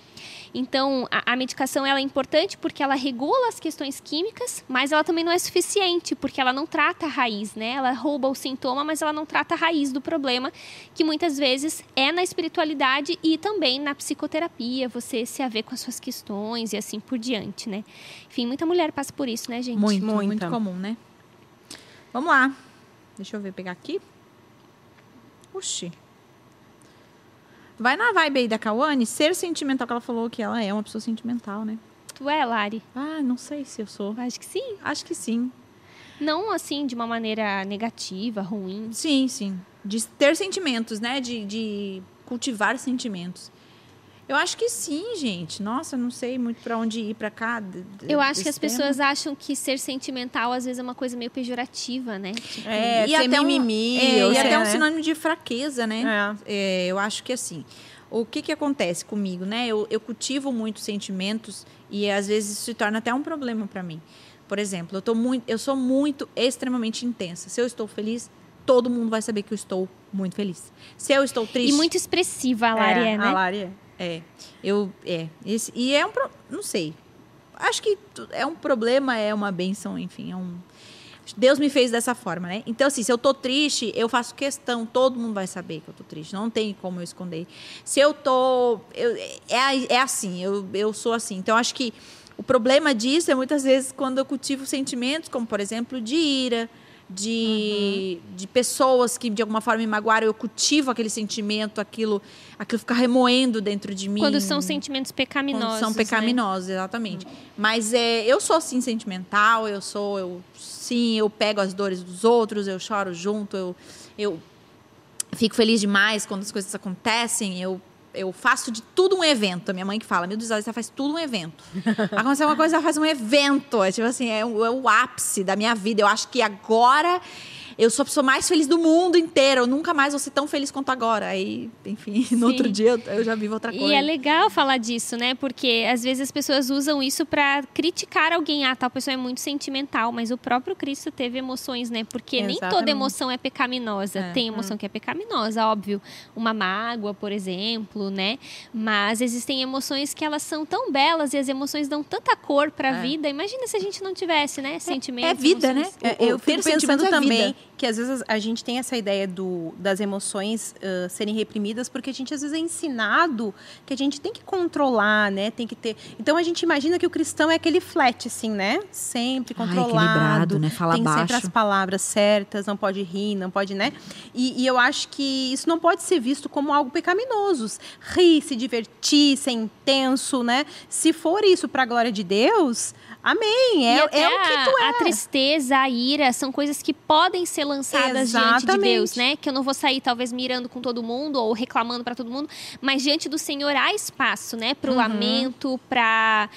Então, a, a medicação ela é importante porque ela regula as questões químicas, mas ela também não é suficiente, porque ela não trata a raiz, né? Ela rouba o sintoma, mas ela não trata a raiz do problema, que muitas vezes é na espiritualidade e também na psicoterapia, você se haver com as suas questões e assim por diante, né? Enfim, muita mulher passa por isso, né, gente? Muito, Muita. muito comum, né? Vamos lá. Deixa eu ver, pegar aqui. Oxi. Vai na vibe aí da Kawane, ser sentimental, que ela falou que ela é uma pessoa sentimental, né? Tu é, Lari? Ah, não sei se eu sou. Acho que sim. Acho que sim. Não assim de uma maneira negativa, ruim. Sim, sim. De ter sentimentos, né? De, de cultivar sentimentos. Eu acho que sim, gente. Nossa, não sei muito para onde ir para cá. Eu acho que as tema. pessoas acham que ser sentimental às vezes é uma coisa meio pejorativa, né? Tipo, É, e ser até mimimi, um, é, e até um né? sinônimo de fraqueza, né? É, eu acho que assim, o que que acontece comigo, né? Eu, eu cultivo muito sentimentos e às vezes isso se torna até um problema para mim. Por exemplo, eu tô muito, eu sou muito extremamente intensa. Se eu estou feliz, todo mundo vai saber que eu estou muito feliz. Se eu estou triste, E muito expressiva a Lari é, né? A Lari é. É, eu é esse e é um pro- não sei. Acho que é um problema, é uma benção, enfim, é um Deus me fez dessa forma, né? Então assim, se eu tô triste, eu faço questão, todo mundo vai saber que eu tô triste, não tem como eu esconder. Se eu tô eu- é, é assim, eu, eu sou assim. Então acho que o problema disso é muitas vezes quando eu cultivo sentimentos, como por exemplo, de ira, de, de pessoas que de alguma forma me magoaram, eu cultivo aquele sentimento, aquilo, aquilo fica remoendo dentro de mim. Quando são sentimentos pecaminosos. Quando são né? pecaminosos, exatamente. Mas é, eu sou sim sentimental, eu sou, eu sim, eu pego as dores dos outros, eu choro junto, eu, eu fico feliz demais quando as coisas acontecem, eu eu faço de tudo um evento. A minha mãe que fala, meu Deus, você faz tudo um evento. (laughs) Aconteceu uma coisa, ela faz um evento. É tipo assim, é o, é o ápice da minha vida. Eu acho que agora eu sou a pessoa mais feliz do mundo inteiro. Eu nunca mais vou ser tão feliz quanto agora. Aí, enfim, (laughs) no outro Sim. dia eu, já vivo outra coisa. E é legal falar disso, né? Porque às vezes as pessoas usam isso pra criticar alguém. Ah, tal pessoa é muito sentimental, mas o próprio Cristo teve emoções, né? Porque nem toda Exatamente. emoção é pecaminosa. É. Tem emoção que é pecaminosa, óbvio. Uma mágoa, por exemplo, né? Mas existem emoções que elas são tão belas e as emoções dão tanta cor pra É. vida. Imagina se a gente não tivesse, né? Sentimentos. é vida, né? emoções. É, O- o eu fico pensando é vida. também que às vezes a gente tem essa ideia do, das emoções ah, serem reprimidas porque a gente às vezes é ensinado que a gente tem que controlar, né? Tem que ter. Então a gente imagina que o cristão é aquele flat, assim, né? Sempre controlado. equilibrado, né? Fala tem sempre baixo. as palavras certas, não pode rir, não pode, né? E, e eu acho que isso não pode ser visto como algo pecaminoso. Rir, se divertir, ser intenso, né? Se for isso para a glória de Deus, amém. É, é o que tu é. a tristeza, a ira, são coisas que podem ser lançadas diante de Exatamente. Deus, né? Que eu não vou sair talvez mirando com todo mundo ou reclamando para todo mundo, mas diante do Senhor há espaço, né? Uhum. Para o lamento, para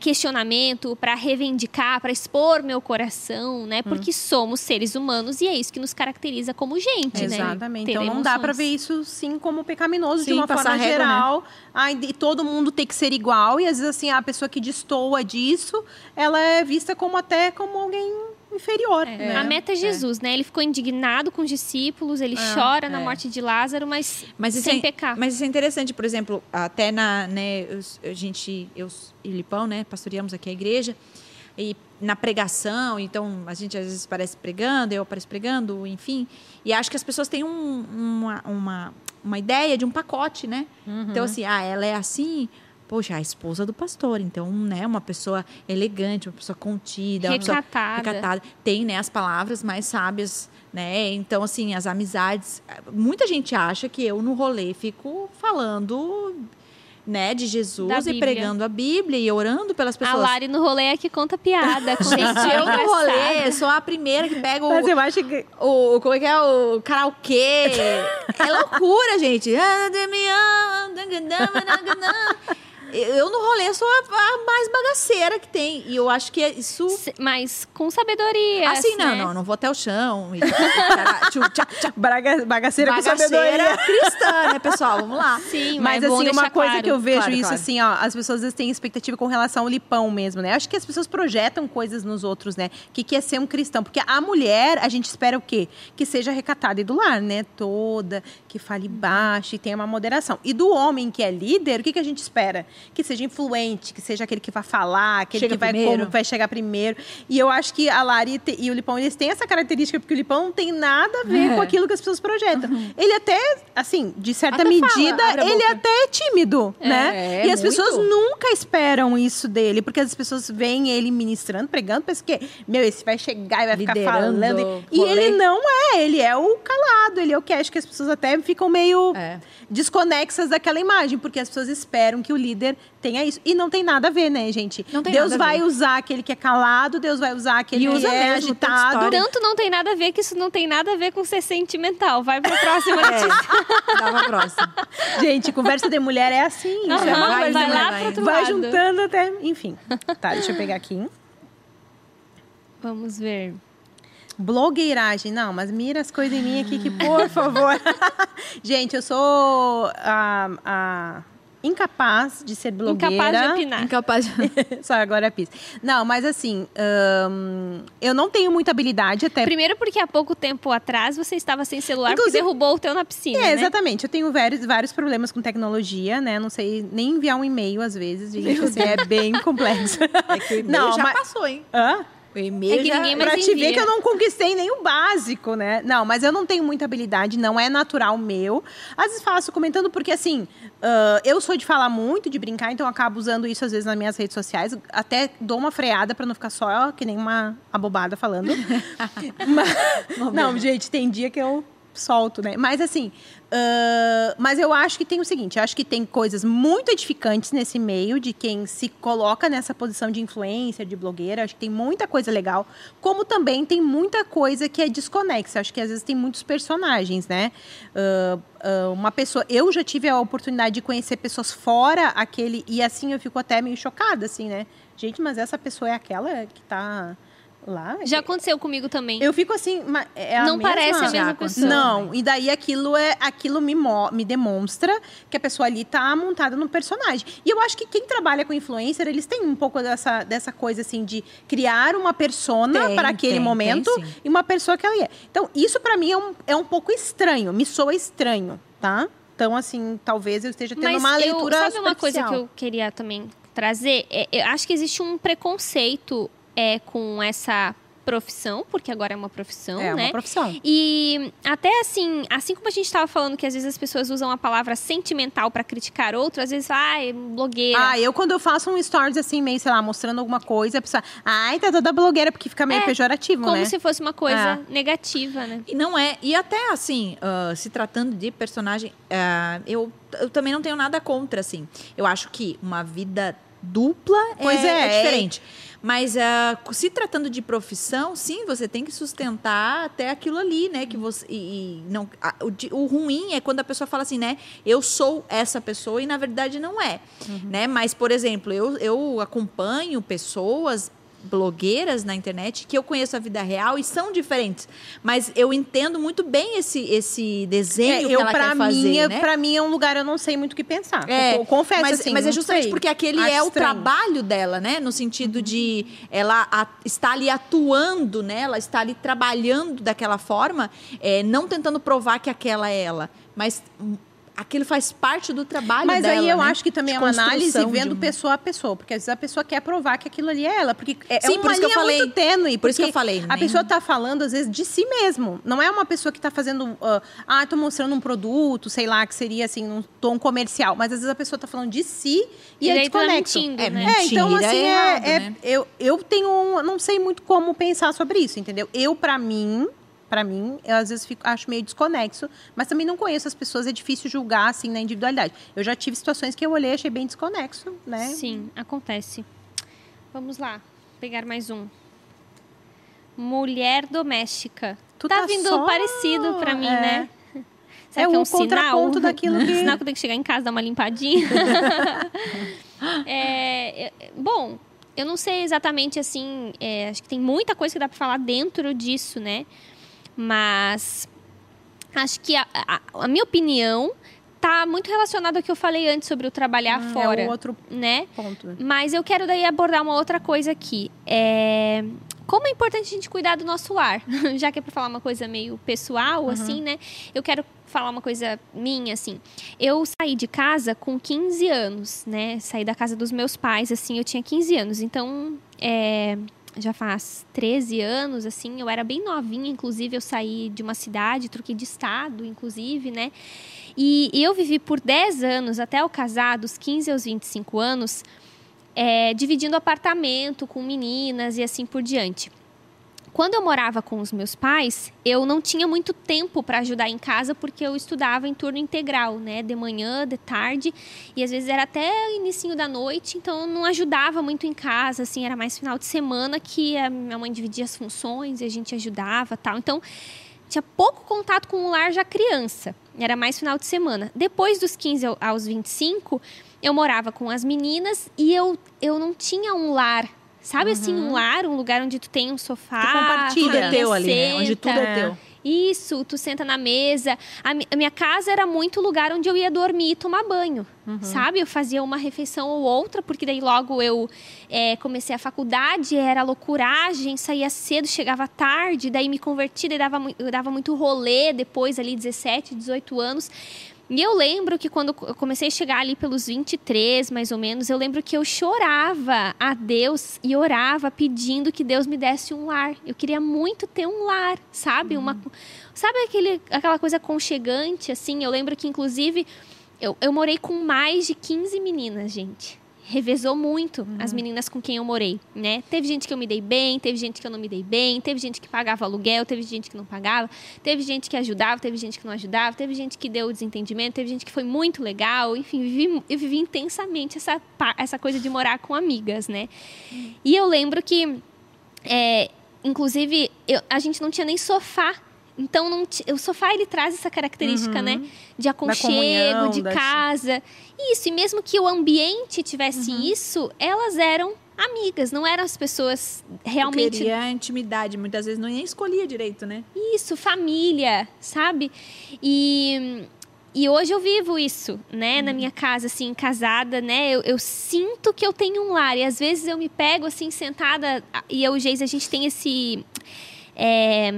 questionamento, para reivindicar, para expor meu coração, né? Hum. Porque somos seres humanos e é isso que nos caracteriza como gente, né? Exatamente. Então não dá para ver isso sim como pecaminoso de Sim, uma passar forma régua, né? geral. Ai, e todo mundo tem que ser igual e às vezes assim a pessoa que destoa disso, ela é vista como até como alguém inferior, É. né? A meta é Jesus, né? Ele ficou indignado com os discípulos, ele É, chora na é. morte de Lázaro, mas, Mas isso, sem é, pecar. mas isso é interessante, por exemplo, até na, né, a gente, eu e Lipão, né, pastoreamos aqui a igreja, e na pregação, então a gente às vezes parece pregando, eu apareço pregando, enfim, e acho que as pessoas têm um- uma, uma, uma ideia de um pacote, né? Então, assim, ah, ela é assim, poxa, a esposa do pastor, então, né, uma pessoa elegante, uma pessoa contida, uma pessoa Recatada. recatada. Tem, né, as palavras mais sábias, né? Então, assim, as amizades. Muita gente acha que eu no rolê fico falando, né, de Jesus e pregando a Bíblia e orando pelas A pessoas. Lari no rolê é que conta piada. (laughs) Gente, eu no rolê sou a primeira que pega o, Mas eu acho que o. Como é que é? O karaokê. É loucura, gente. (laughs) Eu no rolê sou a, a mais bagaceira que tem. E eu acho que é isso. Se- Mas com sabedoria. Assim, não, né? não, não vou até o chão. E, braga, bagaceira com bagaceira sabedoria. cristã, né, pessoal? Vamos lá. Sim, Mas é bom assim, uma coisa claro. que eu vejo Claro, isso claro. assim, ó, as pessoas às vezes têm expectativa com relação ao lipão mesmo, né? Acho que as pessoas projetam coisas nos outros, né? O que, que é ser um cristão? Porque a mulher, a gente espera o quê? Que seja recatada e do lar, né? Toda, que fale baixo e tenha uma moderação. E do homem que é líder, o que, que a gente espera? Que seja influente, que seja aquele que vai falar, aquele Chega que vai, primeiro. como, vai chegar primeiro. E eu acho que a Lari te- e o Lipão, eles têm essa característica, porque o Lipão não tem nada a ver É. com aquilo que as pessoas projetam. Ele até, assim, de certa Até fala, medida, abre a ele até é tímido, né? É, e as muito. pessoas nunca esperam isso dele, porque as pessoas veem ele ministrando, pregando, pensam que, meu, esse vai chegar e vai ficar Liderando falando. E rolê. ele não é, ele é o calado, ele é o que acho que as pessoas até ficam meio É. desconexas daquela imagem, porque as pessoas esperam que o líder tenha isso. E não tem nada a ver, né, gente? Não tem Deus nada a vai ver. usar aquele que é calado, Deus vai usar aquele E que usa é mesmo, agitado. história. Tanto não tem nada a ver que isso não tem nada a ver com ser sentimental. Vai pra próxima (laughs) notícia. É, dá pra próxima. Gente, conversa de mulher é assim. isso é uma Aham, vai, coisa, vai né, lá vai. pro outro Vai lado. juntando até. Enfim. Tá, deixa eu pegar aqui. Vamos ver. Blogueiragem. Não, mas mira as coisas em mim aqui que, por favor. (laughs) Gente, eu sou ah, ah, incapaz de ser blogueira. Incapaz de opinar. Incapaz de... (laughs) Só agora fiz. Não, mas assim, ahn, eu não tenho muita habilidade até. Primeiro porque há pouco tempo atrás você estava sem celular Inclusive- porque derrubou o teu na piscina, É, né? exatamente. Eu tenho vários, vários problemas com tecnologia, né? Não sei nem enviar um e-mail às vezes. Gente, assim, é bem complexo. É que o e-mail Não, já mas- passou, hein? Hã? O e-mail É que já... ninguém mais Pra te ver envia. que eu não conquistei nem o básico, né? Não, mas eu não tenho muita habilidade, não é natural meu. Às vezes faço comentando porque, assim, ah, eu sou de falar muito, de brincar, então eu acabo usando isso às vezes nas minhas redes sociais. Até dou uma freada pra não ficar só que nem uma abobada falando. (laughs) Mas- não, gente, tem dia que eu solto, né? Mas assim, mas eu acho que tem o seguinte, acho que tem coisas muito edificantes nesse meio de quem se coloca nessa posição de influencer, de blogueira, acho que tem muita coisa legal, como também tem muita coisa que é desconexa, acho que às vezes tem muitos personagens, né? Ah, ah, uma pessoa, eu já tive a oportunidade de conhecer pessoas fora aquele, e assim eu fico até meio chocada, assim, né? Gente, mas essa pessoa é aquela que tá lá? Já aconteceu comigo também. Eu fico assim, é não mesma- parece a mesma pessoa. não, e daí aquilo é aquilo me, me demonstra que a pessoa ali tá montada no personagem. E eu acho que quem trabalha com influencer, eles têm um pouco dessa, dessa coisa assim de criar uma persona para aquele tem, momento tem, e uma pessoa que ela é. Então, isso para mim é um, é um pouco estranho, me soa estranho, tá? Então, assim, talvez eu esteja tendo Mas uma eu, leitura sabe uma coisa que eu queria também trazer? É, eu acho que existe um preconceito é, com essa profissão, porque agora é uma profissão, É né? uma profissão. E até assim, assim como a gente estava falando que às vezes as pessoas usam a palavra sentimental para criticar outro, às vezes, ai, blogueira. Ah, eu quando eu faço um stories assim, meio, sei lá, mostrando alguma coisa, a pessoa, ai, tá toda blogueira, porque fica meio É, pejorativo, como né? se fosse uma coisa negativa, né? E não é. E até assim, ah, se tratando de personagem, ah, eu, eu também não tenho nada contra, assim. Eu acho que uma vida dupla Pois é, é, é. Mas ah, se tratando de profissão, sim, você tem que sustentar até aquilo ali, né? Que você. E, e não, a- o, o ruim é quando a pessoa fala assim, né? Eu sou essa pessoa e na verdade não é. Né? Mas, por exemplo, eu, eu acompanho pessoas blogueiras na internet que eu conheço a vida real e são diferentes. Mas eu entendo muito bem esse, esse desenho É, que eu, ela pra quer mim, fazer, é- né? pra mim é um lugar eu não sei muito o que pensar. É, Eu confesso mas, assim. mas é justamente sei. porque aquele Acho é o estranho. trabalho dela, né? No sentido de ela a- está ali atuando, né? Ela está ali trabalhando daquela forma, é, não tentando provar que aquela é ela, mas aquilo faz parte do trabalho Mas dela. aí eu né? acho que também é uma análise vendo um- pessoa a pessoa, porque às vezes a pessoa quer provar que aquilo ali é ela, porque é, Sim, é por uma isso que eu falei. muito tênue, Por isso que eu falei, A nem- pessoa tá falando às vezes de si mesmo, não é uma pessoa que tá fazendo, ah, ah, tô mostrando um produto, sei lá, que seria assim um tom comercial, mas às vezes a pessoa tá falando de si e, E é daí tá desconexo. mentindo, É, né? É, então assim, é é, errado, é- né? eu, eu tenho, um- não sei muito como pensar sobre isso, entendeu? Eu, pra mim, pra mim, eu às vezes fico, acho meio desconexo, mas também não conheço as pessoas, é difícil julgar, assim, na individualidade. Eu já tive situações que eu olhei e achei bem desconexo, né? Sim, acontece. Vamos lá, pegar mais um. Mulher doméstica. Tu tá, tá vindo só- parecido pra mim, é. né? É Será que é um sinal? contraponto daquilo (laughs) que- sinal que eu tenho que chegar em casa dar uma limpadinha. (laughs) É, é, bom, eu não sei exatamente assim. é, acho que tem muita coisa que dá pra falar dentro disso, né? Mas acho que a, a- a minha opinião tá muito relacionada ao que eu falei antes sobre o trabalhar Hum, fora, É o outro né? ponto. Mas eu quero daí abordar uma outra coisa aqui. É, como é importante a gente cuidar do nosso lar. (laughs) Já que é para falar uma coisa meio pessoal, uhum. assim, né? Eu quero falar uma coisa minha, assim. Eu saí de casa com 15 anos, né? Saí da casa dos meus pais, assim, eu tinha 15 anos. Então, é, já faz 13 anos, assim, eu era bem novinha, inclusive eu saí de uma cidade, troquei de estado, inclusive, né? E, eu vivi por 10 anos, até eu casar, dos 15 aos 25 anos, é, dividindo apartamento com meninas e assim por diante. Quando eu morava com os meus pais, eu não tinha muito tempo para ajudar em casa porque eu estudava em turno integral, né, de manhã, de tarde, e às vezes era até início da noite, então eu não ajudava muito em casa, assim, era mais final de semana que a minha mãe dividia as funções e a gente ajudava, tal. Então, tinha pouco contato com o lar já criança. Era mais final de semana. Depois dos 15 aos 25, eu morava com as meninas e eu, eu não tinha um lar Sabe uhum. assim, um uhum. lar, um lugar onde tu tem um sofá. Tu compartilha. é teu ali, né? Onde tudo é teu. Isso, tu senta na mesa. A, minha casa era muito lugar onde eu ia dormir e tomar banho, uhum. sabe? Eu fazia uma refeição ou outra, porque daí logo eu é, comecei a faculdade, era loucuragem, saía cedo, chegava tarde, daí me converti, daí dava, dava muito rolê depois ali, 17, 18 anos. E eu lembro que quando eu comecei a chegar ali pelos 23, mais ou menos, eu lembro que eu chorava a Deus e orava pedindo que Deus me desse um lar. Eu queria muito ter um lar, sabe? Uhum. Uma, sabe aquele, aquela coisa conchegante, assim? Eu lembro que, inclusive, eu, eu morei com mais de 15 meninas, gente revezou muito uhum. as meninas com quem eu morei, né? Teve gente que eu me dei bem, teve gente que eu não me dei bem, teve gente que pagava aluguel, teve gente que não pagava, teve gente que ajudava, teve gente que não ajudava, teve gente que deu desentendimento, teve gente que foi muito legal, enfim, vivi, eu vivi intensamente essa, essa coisa de morar com amigas, né? E eu lembro que, é, inclusive, eu, a gente não tinha nem sofá então, não o sofá ele traz essa característica, né, uhum. né? De aconchego, de casa. Isso, e mesmo que o ambiente tivesse uhum. isso, elas eram amigas, não eram as pessoas realmente. Eu queria intimidade, muitas vezes não nem escolhia direito, né? Isso, família, sabe? E. E hoje eu vivo isso, né? Uhum. Na minha casa, assim, casada, né? Eu, eu, sinto que eu tenho um lar. E às vezes eu me pego, assim, sentada. E eu, Geis, a gente tem esse. É,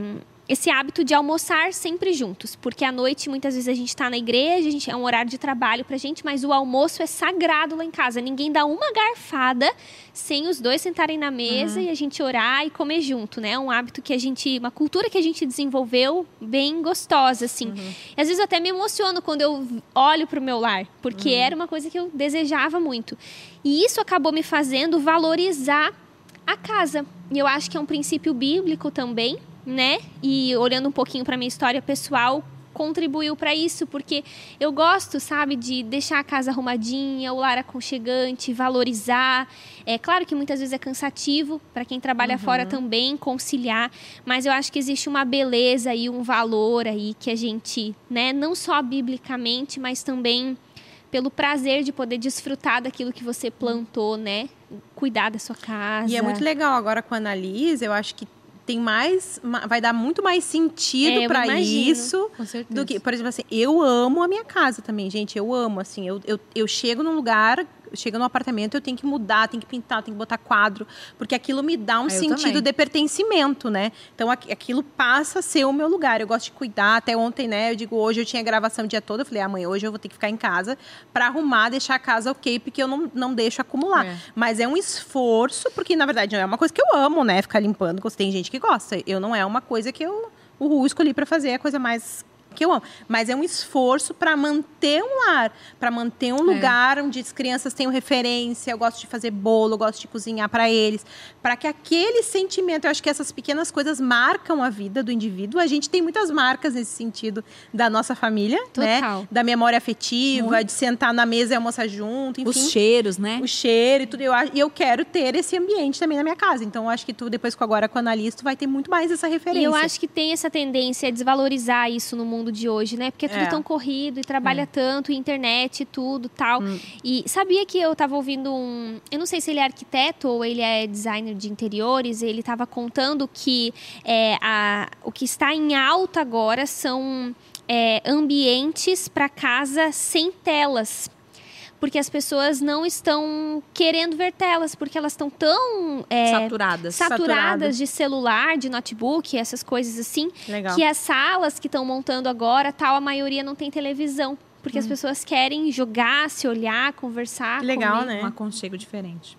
esse hábito de almoçar sempre juntos, porque à noite muitas vezes a gente está na igreja, a gente é um horário de trabalho para a gente, mas o almoço é sagrado lá em casa. Ninguém dá uma garfada sem os dois sentarem na mesa uhum. e a gente orar e comer junto, né? É um hábito que a gente, uma cultura que a gente desenvolveu bem gostosa, assim. Uhum. E às vezes eu até me emociono quando eu olho para o meu lar, porque uhum. era uma coisa que eu desejava muito. E isso acabou me fazendo valorizar a casa. E eu acho que é um princípio bíblico também, né? E olhando um pouquinho para minha história pessoal, contribuiu para isso, porque eu gosto, sabe, de deixar a casa arrumadinha, o lar aconchegante, valorizar. É claro que muitas vezes é cansativo para quem trabalha uhum. fora também conciliar, mas eu acho que existe uma beleza e um valor aí que a gente, né, não só biblicamente, mas também pelo prazer de poder desfrutar daquilo que você plantou, né? Cuidar da sua casa. E é muito legal agora com a Annalise, eu acho que tem mais. Vai dar muito mais sentido é, para isso do que, por exemplo, assim, eu amo a minha casa também, gente. Eu amo, assim, eu, eu, eu chego num lugar chega no apartamento, eu tenho que mudar, tenho que pintar, tenho que botar quadro, porque aquilo me dá um eu sentido também. de pertencimento, né? Então aquilo passa a ser o meu lugar. Eu gosto de cuidar. Até ontem, né? Eu digo, hoje eu tinha gravação o dia todo. Eu falei, amanhã, hoje eu vou ter que ficar em casa para arrumar, deixar a casa ok, porque eu não, não deixo acumular. É. Mas é um esforço, porque na verdade não é uma coisa que eu amo, né? Ficar limpando. Tem gente que gosta. Eu não é uma coisa que eu o Ru escolhi para fazer, é a coisa mais que eu amo. Mas é um esforço para manter um lar, para manter um é. lugar onde as crianças tenham referência. Eu gosto de fazer bolo, eu gosto de cozinhar para eles, para que aquele sentimento, eu acho que essas pequenas coisas marcam a vida do indivíduo. A gente tem muitas marcas nesse sentido da nossa família, né? Total. né? Da memória afetiva, Muito. de sentar na mesa e almoçar junto, enfim. Os cheiros, né? O cheiro e tudo. Eu, e eu quero ter esse ambiente também na minha casa. Então, eu acho que tu, depois com agora com o analista, vai ter muito mais essa referência. E eu acho que tem essa tendência a desvalorizar isso no mundo mundo de hoje, né? Porque é tudo é. tão corrido e trabalha é. tanto, internet, tudo tal. Hum. E sabia que eu tava ouvindo um. Eu não sei se ele é arquiteto ou ele é designer de interiores, ele tava contando que é, a, o que está em alta agora são é, ambientes para casa sem telas porque as pessoas não estão querendo ver telas, porque elas estão tão é, Saturadas. saturadas de celular, de notebook, essas coisas assim, Legal. que as salas que estão montando agora, tal, a maioria não tem televisão. Porque as pessoas querem jogar, se olhar, conversar. Que legal, comer. né? Um aconchego diferente.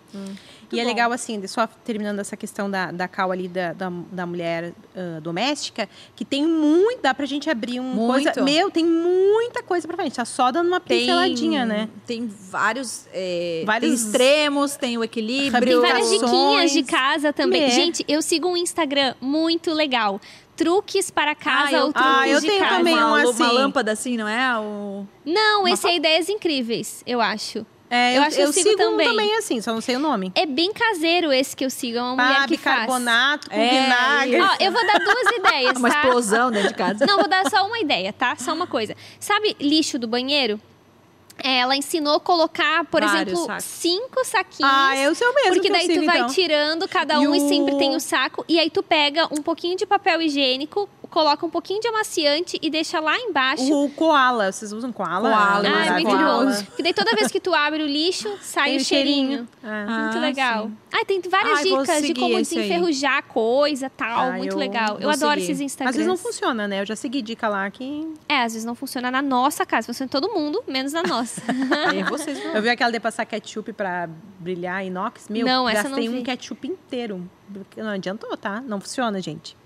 E é bom. legal, assim, só terminando essa questão da, da cal ali, da, da, da mulher ah, doméstica, que tem muito, dá pra gente abrir um Muito. coisa... Meu, tem muita coisa pra frente, tá só dando uma pinceladinha, né? Tem vários, é, Vários- tem extremos, tem o equilíbrio. Tem várias diquinhas de casa também. É. Gente, eu sigo um Instagram muito legal. Truques para casa Ah, eu- ou truques Ah, eu de tenho casa. também uma, um assim. uma lâmpada assim, não é? O... Não, Uma esse é Ideias Incríveis, eu acho. É, Eu eu, acho que eu eu sigo sigo também. um também assim, só não sei o nome. É bem caseiro esse que eu sigo, é uma mulher Ah, que faz. bicarbonato com É, vinagre. Ó, eu vou dar duas ideias, (laughs) Uma tá? explosão dentro de casa. Não, vou dar só uma ideia, tá? Só uma coisa. Sabe lixo do banheiro? É, Ela ensinou a colocar, por Vários exemplo, sacos. cinco saquinhos. Ah, é o seu mesmo Porque que eu daí sigo, tu vai então. tirando cada E um e o- sempre tem o saco. E aí tu pega um pouquinho de papel higiênico, coloca um pouquinho de amaciante e deixa lá embaixo. O koala, vocês usam koala? Koala, Ah, é muito bom. Porque daí toda vez que tu abre o lixo, (laughs) sai o cheirinho. Ah. Muito Ah, legal. sim. Ah, tem várias vou dicas de como esse aí. desenferrujar coisa tal. Ah, muito eu legal. Eu adoro seguir. esses Instagrams. Às vezes não funciona, né? Eu já segui dica lá que... É, às vezes não funciona na nossa casa, funciona em todo mundo, menos na nossa. (laughs) Aí (laughs) vocês vão. Eu vi aquela de passar ketchup pra brilhar inox. Meu, Não, essa gastei não um ketchup inteiro. Não adiantou, tá? Não funciona, gente.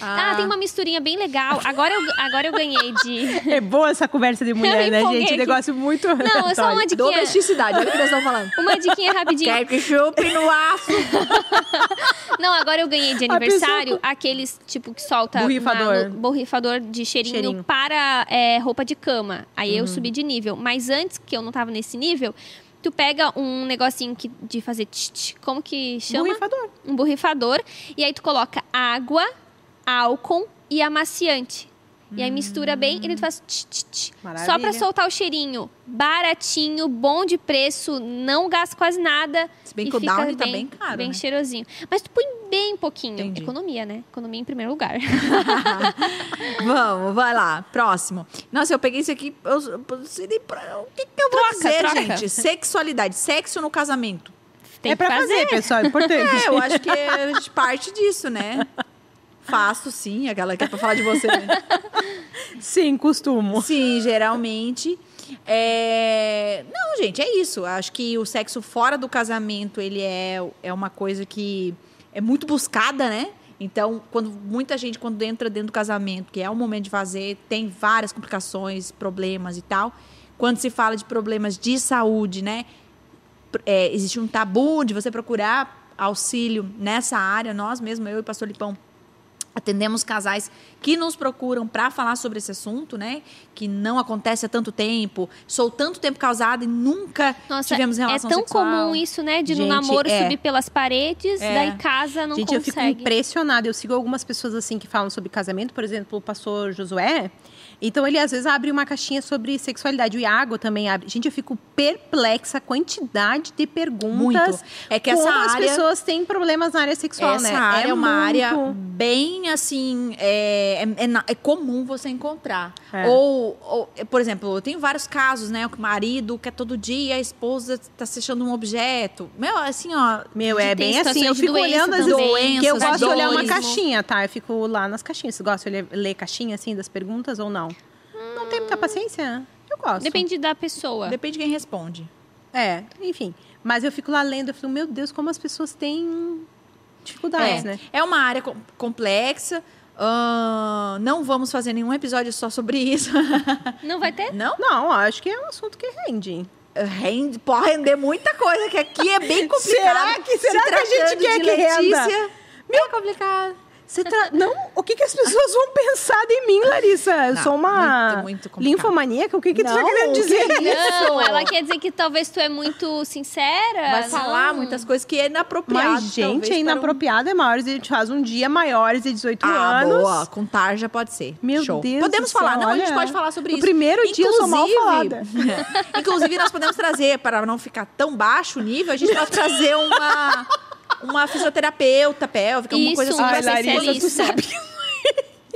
Ah, tem uma misturinha bem legal. Agora eu, agora eu ganhei de. É boa essa conversa de (laughs) mulher, né, gente? aqui. Negócio muito... Não, é só uma diquinha. Domesticidade, olha o que nós estamos falando. Uma diquinha rapidinho. Ketchup no aço. (laughs) Não, agora eu ganhei de A aniversário pessoa aqueles, tipo, que solta. Borrifador. na- no- borrifador de cheirinho, Cheirinho. para é, roupa de cama. Aí eu subi de nível. Mas antes, que eu não tava nesse nível, tu pega um negocinho que, de fazer tch, tch, como que chama? Borrifador. um borrifador e aí tu coloca água, álcool e amaciante. E aí mistura bem e tu faz tch, tch, tch. só pra soltar o cheirinho. Baratinho, bom de preço, não gasta quase nada. Se bem e que o Downy tá bem caro, Bem né? cheirosinho. Mas tu põe bem pouquinho. Entendi. Economia, né? Economia em primeiro lugar. (laughs) Vamos, vai lá. Próximo. Nossa, eu peguei isso aqui. Eu, eu pra- o que, que eu vou Troca, dizer, troca. gente? Sexualidade. Sexo no casamento. Tem é pra que fazer, pessoal, é importante. É, eu acho que a gente parte disso, né? (laughs) Faço sim, aquela que é pra falar de você. Né? (laughs) Sim, costumo. Sim, geralmente. É... Não, gente, é isso. Acho que o sexo fora do casamento, ele é, é uma coisa que é muito buscada, né? Então, quando muita gente, quando entra dentro do casamento, que é o momento de fazer, tem várias complicações, problemas e tal. Quando se fala de problemas de saúde, né? é, existe um tabu de você procurar auxílio nessa área. Nós mesmo, eu e o pastor Lipão, atendemos casais que nos procuram para falar sobre esse assunto, né? Que não acontece há tanto tempo. Sou tanto tempo casada e nunca Nossa, tivemos é relação tão sexual. comum isso, né? De no Gente, namoro é. subir pelas paredes, É. daí casa não Gente, eu fico consegue. impressionada. Eu sigo algumas pessoas assim que falam sobre casamento, por exemplo, o pastor Josué. Então ele às vezes abre uma caixinha sobre sexualidade. O Iago também abre. Gente, eu fico perplexa a quantidade de perguntas. Muito. É que essa como as área- pessoas têm problemas na área sexual, Essa né? área é, uma área muito- bem assim. É, é, é é comum você encontrar. É. Ou, ou, por exemplo, eu tenho vários casos, né? Que o marido quer todo dia, a esposa tá se achando um objeto. Meu, assim, ó. Meu, Tem é bem assim. Eu fico olhando as que eu doenças, gosto de olhar uma dores. caixinha, tá? Eu fico lá nas caixinhas. Você gosta de ler, ler caixinha assim das perguntas ou não? Não tem muita paciência? Eu gosto. Depende da pessoa. Depende de quem responde. É, enfim. Mas eu fico lá lendo, eu fico, meu Deus, como as pessoas têm dificuldades, É, né? é uma área com- complexa. ahn, não vamos fazer nenhum episódio só sobre isso. (laughs) Não vai ter? não? Não, acho que é um assunto que rende. Rende, pode render muita coisa, que aqui é bem (laughs) complicado. Será que- será Se que a gente quer que renda? Letícia, É complicado. Você tra... Não, o que, que as pessoas vão pensar de mim, Larissa? Eu Não, sou uma muito, muito linfomaníaca? O que, que tu tá Não, querendo o que dizer? é isso? Não, ela quer dizer que talvez tu é muito sincera. Vai falar não. muitas coisas que é inapropriado. Mas, gente, é para um- inapropriado, é maiores, a gente faz um dia maiores de 18 Ah, anos. boa. Com tarja pode ser. Meu Show. Deus Podemos do falar. céu, não, a gente olha, pode falar sobre no isso. primeiro dia eu sou mal Inclusive- falada. (laughs) Inclusive, nós podemos trazer, para não ficar tão baixo o nível, a gente pode trazer uma, uma fisioterapeuta pélvica, alguma Isso, coisa assim. Ai, Larissa, tu sabe.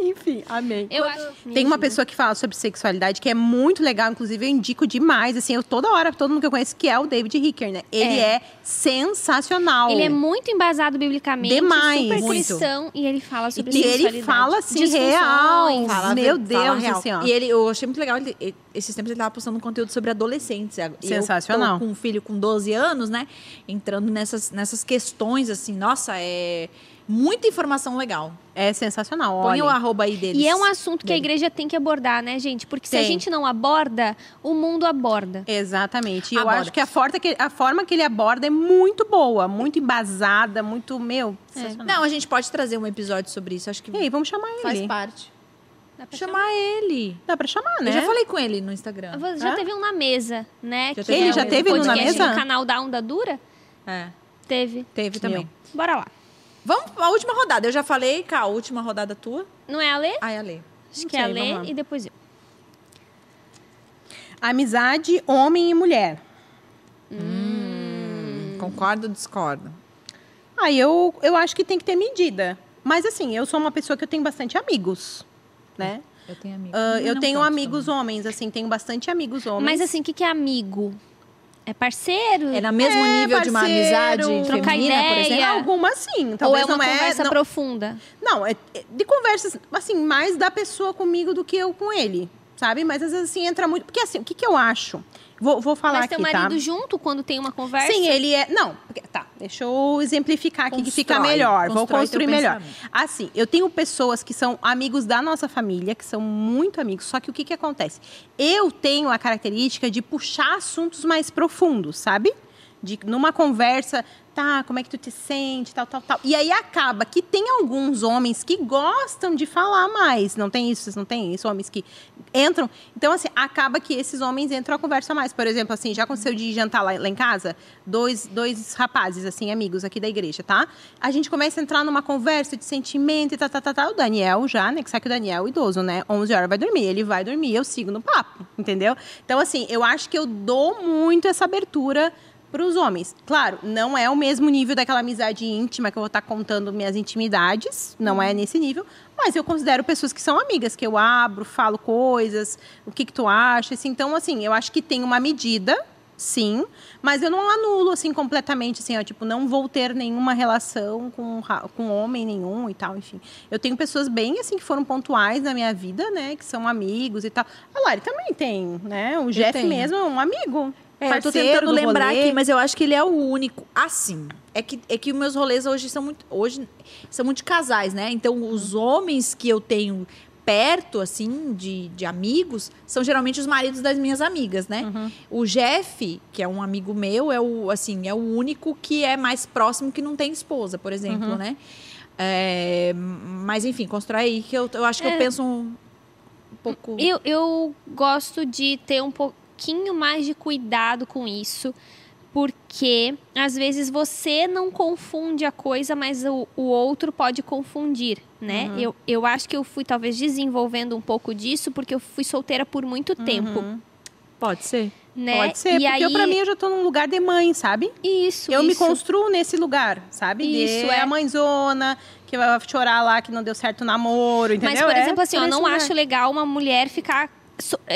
Enfim, amém. Eu acho. Tem uma pessoa que fala sobre sexualidade que é muito legal, inclusive eu indico demais, assim, eu toda hora, todo mundo que eu conheço, que é o David Ricker, né? Ele É. é, sensacional. Ele é muito embasado biblicamente, Demais. super Muito. cristão, e ele fala sobre E ele sexualidade. fala assim, real. Fala- Meu fala Deus, real. assim, ó. E ele, eu achei muito legal, ele, ele- esses tempos ele tava postando conteúdo sobre adolescentes. E Sensacional. Eu tô com um filho com 12 anos, né? Entrando nessas, nessas questões, assim, nossa, é muita informação legal. É sensacional, Põe olha. o arroba aí deles. E é um assunto que a igreja tem que abordar, né, gente? Porque se a Tem. gente não aborda, o mundo aborda. Exatamente. E eu acho que a, forma que a forma que ele aborda é muito boa, muito embasada, muito, meu, sensacional. Não, a gente pode trazer um episódio sobre isso. Acho que E aí, vamos chamar ele. faz parte. Dá pra Chamar ele. Dá pra chamar, né? Eu já falei com ele no Instagram. chamar? Já teve um na mesa, né? Já é Ele já o teve um na mesa? do canal da Onda Dura? É, Teve. teve também. Meu. Bora lá. Vamos pra última rodada. Eu já falei, Cá, a última rodada tua. Não é a Lê? Ai, a Lê. Acho Não que é a sei, Lê e depois eu. Amizade, homem e mulher. Concordo ou discordo? Ah, eu, eu acho que tem que ter medida. Mas assim, eu sou uma pessoa que eu tenho bastante amigos, né? Eu tenho amigos. Ah, eu Não tenho amigos também. homens, assim, tenho bastante amigos homens. Mas assim, o que, que é amigo? É parceiro? É no mesmo É, nível de uma parceiro, amizade trocar feminina, por ideia. exemplo? Alguma sim. Ou Talvez é uma não é. conversa não, profunda? não, é é de conversas, assim, mais da pessoa comigo do que eu com ele. Sabe? Mas às vezes assim entra muito. Porque assim, o que, que eu acho? Vou, vou falar Mas aqui, teu marido tá? junto quando tem uma conversa? Sim, ele é. Não, tá. Deixa eu exemplificar aqui que fica Constrói, melhor. Vou constrói construir melhor. pensamento. Assim, eu tenho pessoas que são amigos da nossa família, que são muito amigos. Só que o que, que acontece? Eu tenho a característica de puxar assuntos mais profundos, sabe? De numa conversa, tá, como é que tu te sente, tal, tal, tal. E aí acaba que tem alguns homens que gostam de falar mais. Não tem isso? Não tem isso? Homens que entram. Então, assim, acaba que esses homens entram a conversa mais. Por exemplo, assim, já aconteceu de jantar lá, lá em casa, dois, dois rapazes, assim, amigos aqui da igreja, tá? A gente começa a entrar numa conversa de sentimento e tá, tá. O Daniel já, né? Que sabe que o Daniel idoso, né? 11 horas vai dormir. Ele vai dormir, eu sigo no papo, entendeu? Então, assim, eu acho que eu dou muito essa abertura para os homens. Claro, não é o mesmo nível daquela amizade íntima que eu vou estar contando minhas intimidades, não é nesse nível, mas eu considero pessoas que são amigas, que eu abro, falo coisas, o que que tu acha, assim, então assim, eu acho que tem uma medida, sim, mas eu não anulo assim completamente, assim, ó, tipo, não vou ter nenhuma relação com com homem nenhum e tal, enfim. Eu tenho pessoas bem assim que foram pontuais na minha vida, né, que são amigos e tal. A Lari também tem, né? O Jeff tenho. mesmo é um amigo. É, eu tô tentando do lembrar rolê. aqui, mas eu acho que ele é o único. Assim, é que, é que os meus rolês hoje são muito. Hoje são muito casais, né? Então, os homens que eu tenho perto, assim, de, de amigos, são geralmente os maridos das minhas amigas, né? Uhum. O Jeff, que é um amigo meu, é o, assim, é o único que é mais próximo que não tem esposa, por exemplo, Uhum. né? É, mas, enfim, constrói aí que eu, eu acho que É. eu penso um, pouco. Eu, eu gosto de ter um pouquinho mais de cuidado com isso, porque às vezes você não confunde a coisa, mas o, o outro pode confundir, né? Uhum. Eu, eu acho que eu fui talvez desenvolvendo um pouco disso, porque eu fui solteira por muito tempo, Uhum. Pode ser. né? Pode ser, e porque aí, eu, pra mim eu já tô num lugar de mãe, sabe? isso, eu me isso. construo nesse lugar, sabe? Isso, de é. a mãezona, que vai chorar lá que não deu certo o namoro, entendeu? Mas, por É exemplo, assim, eu não acho legal uma mulher ficar é,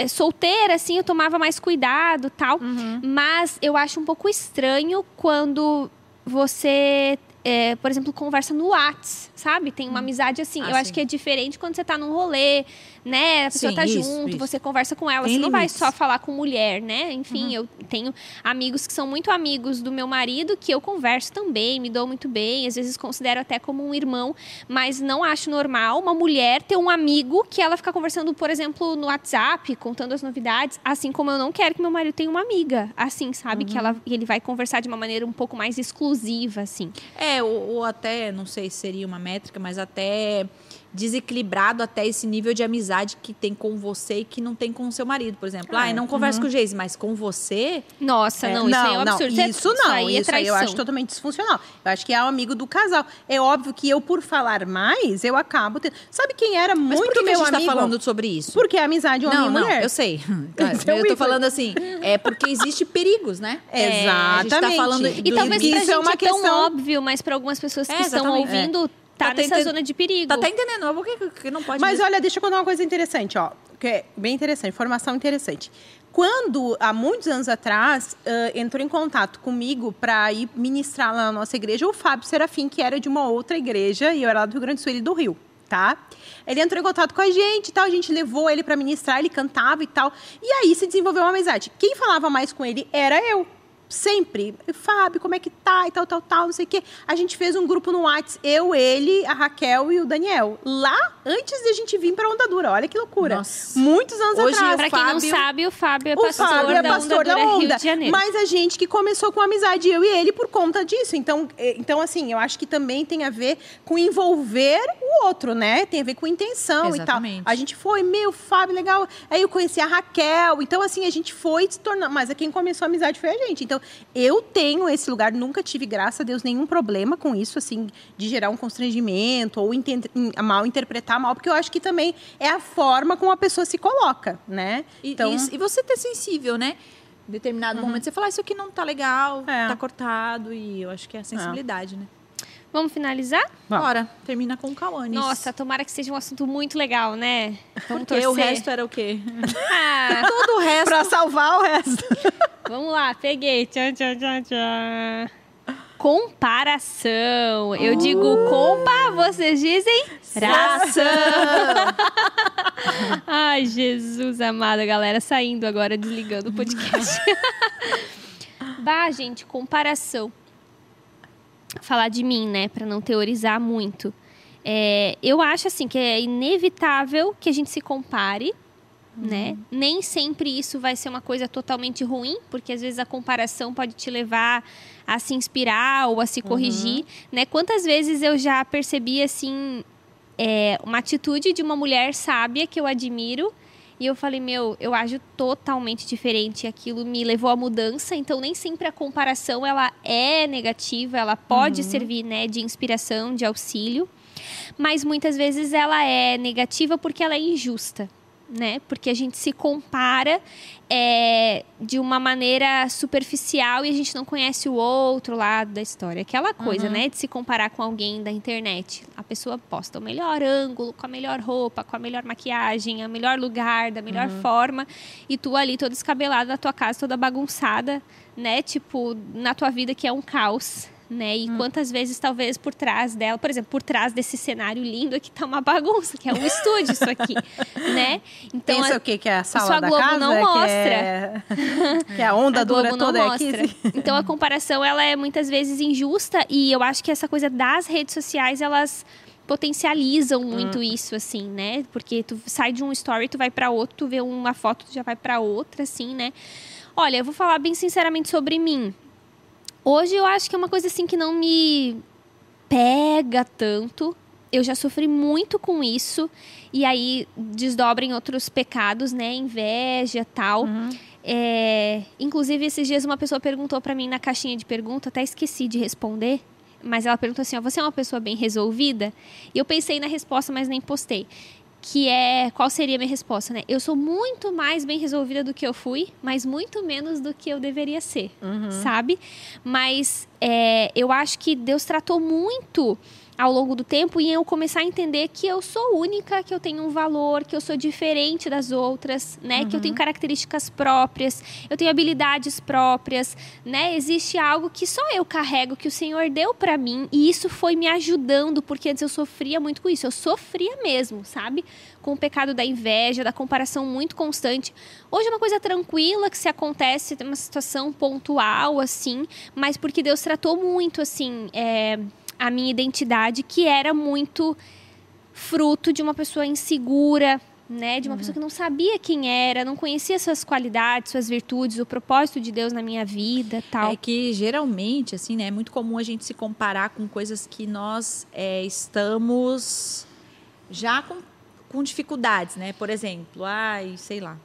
solteira, assim, eu tomava mais cuidado tal. Uhum. Mas eu acho um pouco estranho quando você, é, por exemplo, conversa no Whats, sabe? Tem uma amizade assim. Ah, eu acho sim. que é diferente quando você tá num rolê, né? A pessoa Sim, tá isso, junto, isso. você conversa com ela. Tem você não vai limites. só falar com mulher, né? Enfim, eu tenho amigos que são muito amigos do meu marido, que eu converso também, me dou muito bem, às vezes considero até como um irmão, mas não acho normal uma mulher ter um amigo que ela fica conversando, por exemplo, no WhatsApp, contando as novidades, assim como eu não quero que meu marido tenha uma amiga, assim, sabe? Que ela, ele vai conversar de uma maneira um pouco mais exclusiva, assim. É, ou, ou até, não sei se seria uma métrica, mas até desequilibrado até esse nível de amizade que tem com você e que não tem com o seu marido, por exemplo. Ah, É, eu não converso com o Geise, mas com você. Nossa, É, não, isso aí é um absurdo. Não, isso não, aí é isso aí eu acho totalmente disfuncional. Eu acho que é o amigo do casal. É óbvio que eu, por falar mais, eu acabo tendo... Sabe quem era Mas muito por que, que meu a gente amigo? tá falando sobre isso? Porque é amizade homem não, e não, mulher. eu sei. Claro, Esse é o eu tô ícone. falando assim, é porque existe perigos, né? (laughs) É, a gente tá Exatamente. falando E do- talvez Isso pra é gente uma é tão questão- óbvio, mas para algumas pessoas que É, estão exatamente. ouvindo, tá, Tá nessa enten- zona de perigo. Tá, tá entendendo? Mas Por que, que não pode Mas olha, deixa eu contar uma coisa interessante, ó. Que é bem interessante, informação interessante. Quando, há muitos anos atrás, ah, entrou em contato comigo para ir ministrar lá na nossa igreja o Fábio Serafim, que era de uma outra igreja, e eu era lá do Rio Grande do Sul, ele do Rio, tá? Ele entrou em contato com a gente e tal, a gente levou ele para ministrar, ele cantava e tal. E aí se desenvolveu uma amizade. Quem falava mais com ele era eu. Sempre. Fábio, como é que tá? E tal, tal, tal, não sei o quê. A gente fez um grupo no Whats, eu, ele, a Raquel e o Daniel. Lá, antes de a gente vir pra Onda Dura. Olha que loucura. Nossa. Muitos anos Hoje atrás. Pra quem não Fábio- sabe, o Fábio é O pastor, Fábio é da, pastor onda da Onda. Rio de Janeiro. Mas a gente que começou com amizade, eu e ele, por conta disso. Então, eh, então, assim, eu acho que também tem a ver com envolver o outro, né? Tem a ver com intenção Exatamente. e tal. A gente foi, meu, Fábio, legal. Aí eu conheci a Raquel. Então, assim, a gente foi se tornando. Mas quem começou a amizade foi a gente. Então, eu tenho esse lugar, nunca tive, graças a Deus, nenhum problema com isso, assim, de gerar um constrangimento ou mal interpretar mal, porque eu acho que também é a forma como a pessoa se coloca, né? E, então, e, e você ter sensível, né? Em determinado momento você falar, isso aqui não tá legal, É. tá cortado. E eu acho que é a sensibilidade, né? Vamos finalizar? Vamos. Bora, termina com o Cauã nisso. Nossa, tomara que seja um assunto muito legal, né? Vamos porque o torcer. resto era o quê? (laughs) Ah, (laughs) Todo o resto. Pra salvar o resto. (laughs) vamos lá, peguei. Tchan, tchan, tchan, tchan. Comparação. Eu digo compa, vocês dizem ração. Ai, Jesus amado, galera saindo agora, desligando o podcast. bah, gente, comparação. Falar de mim, né, Pra não teorizar muito. É, eu acho assim que é inevitável que a gente se compare, né? Nem sempre isso vai ser uma coisa totalmente ruim, porque às vezes a comparação pode te levar a se inspirar ou a se corrigir, né? Quantas vezes eu já percebi assim é, uma atitude de uma mulher sábia que eu admiro e eu falei, meu, eu ajo totalmente diferente. Aquilo me levou à mudança. Então, nem sempre a comparação ela é negativa. Ela pode servir, né, de inspiração, de auxílio. Mas muitas vezes ela é negativa porque ela é injusta, né? Porque a gente se compara é, de uma maneira superficial e a gente não conhece o outro lado da história. Aquela coisa, né? De se comparar com alguém da internet. A pessoa posta o melhor ângulo, com a melhor roupa, com a melhor maquiagem, o melhor lugar, da melhor forma. E tu ali toda descabelada na tua casa, toda bagunçada, né? Tipo, na tua vida que é um caos. Né? E quantas vezes, talvez, por trás dela, por exemplo, por trás desse cenário lindo aqui tá uma bagunça, que é um estúdio isso aqui, (laughs) né? Então, Pensa o quê? Que é a sala só a da Globo casa? não que mostra. É... (laughs) que a onda a dura Globo não toda é mostra. aqui. Então a comparação ela é muitas vezes injusta e eu acho que essa coisa das redes sociais elas potencializam muito isso assim, né? Porque tu sai de um story, tu vai para outro, tu vê uma foto, tu já vai para outra assim, né? Olha, eu vou falar bem sinceramente sobre mim. Hoje eu acho que é uma coisa assim que não me pega tanto. Eu já sofri muito com isso. E aí desdobra em outros pecados, né? Inveja tal. É, inclusive, esses dias uma pessoa perguntou pra mim na caixinha de pergunta, até esqueci de responder. Mas ela perguntou assim: ó, você é uma pessoa bem resolvida? E eu pensei na resposta, mas nem postei. Que é qual seria a minha resposta, né? Eu sou muito mais bem resolvida do que eu fui, mas muito menos do que eu deveria ser, sabe? Mas é, eu acho que Deus tratou muito ao longo do tempo e eu começar a entender que eu sou única, que eu tenho um valor, que eu sou diferente das outras, né? Que eu tenho características próprias, eu tenho habilidades próprias, né? Existe algo que só eu carrego, que o Senhor deu pra mim e isso foi me ajudando, porque antes eu sofria muito com isso, eu sofria mesmo, sabe? Com o pecado da inveja, da comparação muito constante. Hoje é uma coisa tranquila que se acontece, tem uma situação pontual, assim, mas porque Deus tratou muito, assim, é, a minha identidade, que era muito fruto de uma pessoa insegura, né? De uma pessoa que não sabia quem era, não conhecia suas qualidades, suas virtudes, o propósito de Deus na minha vida, tal. É que geralmente, assim, né, é muito comum a gente se comparar com coisas que nós é, estamos já com, com dificuldades, né? Por exemplo, ai, sei lá.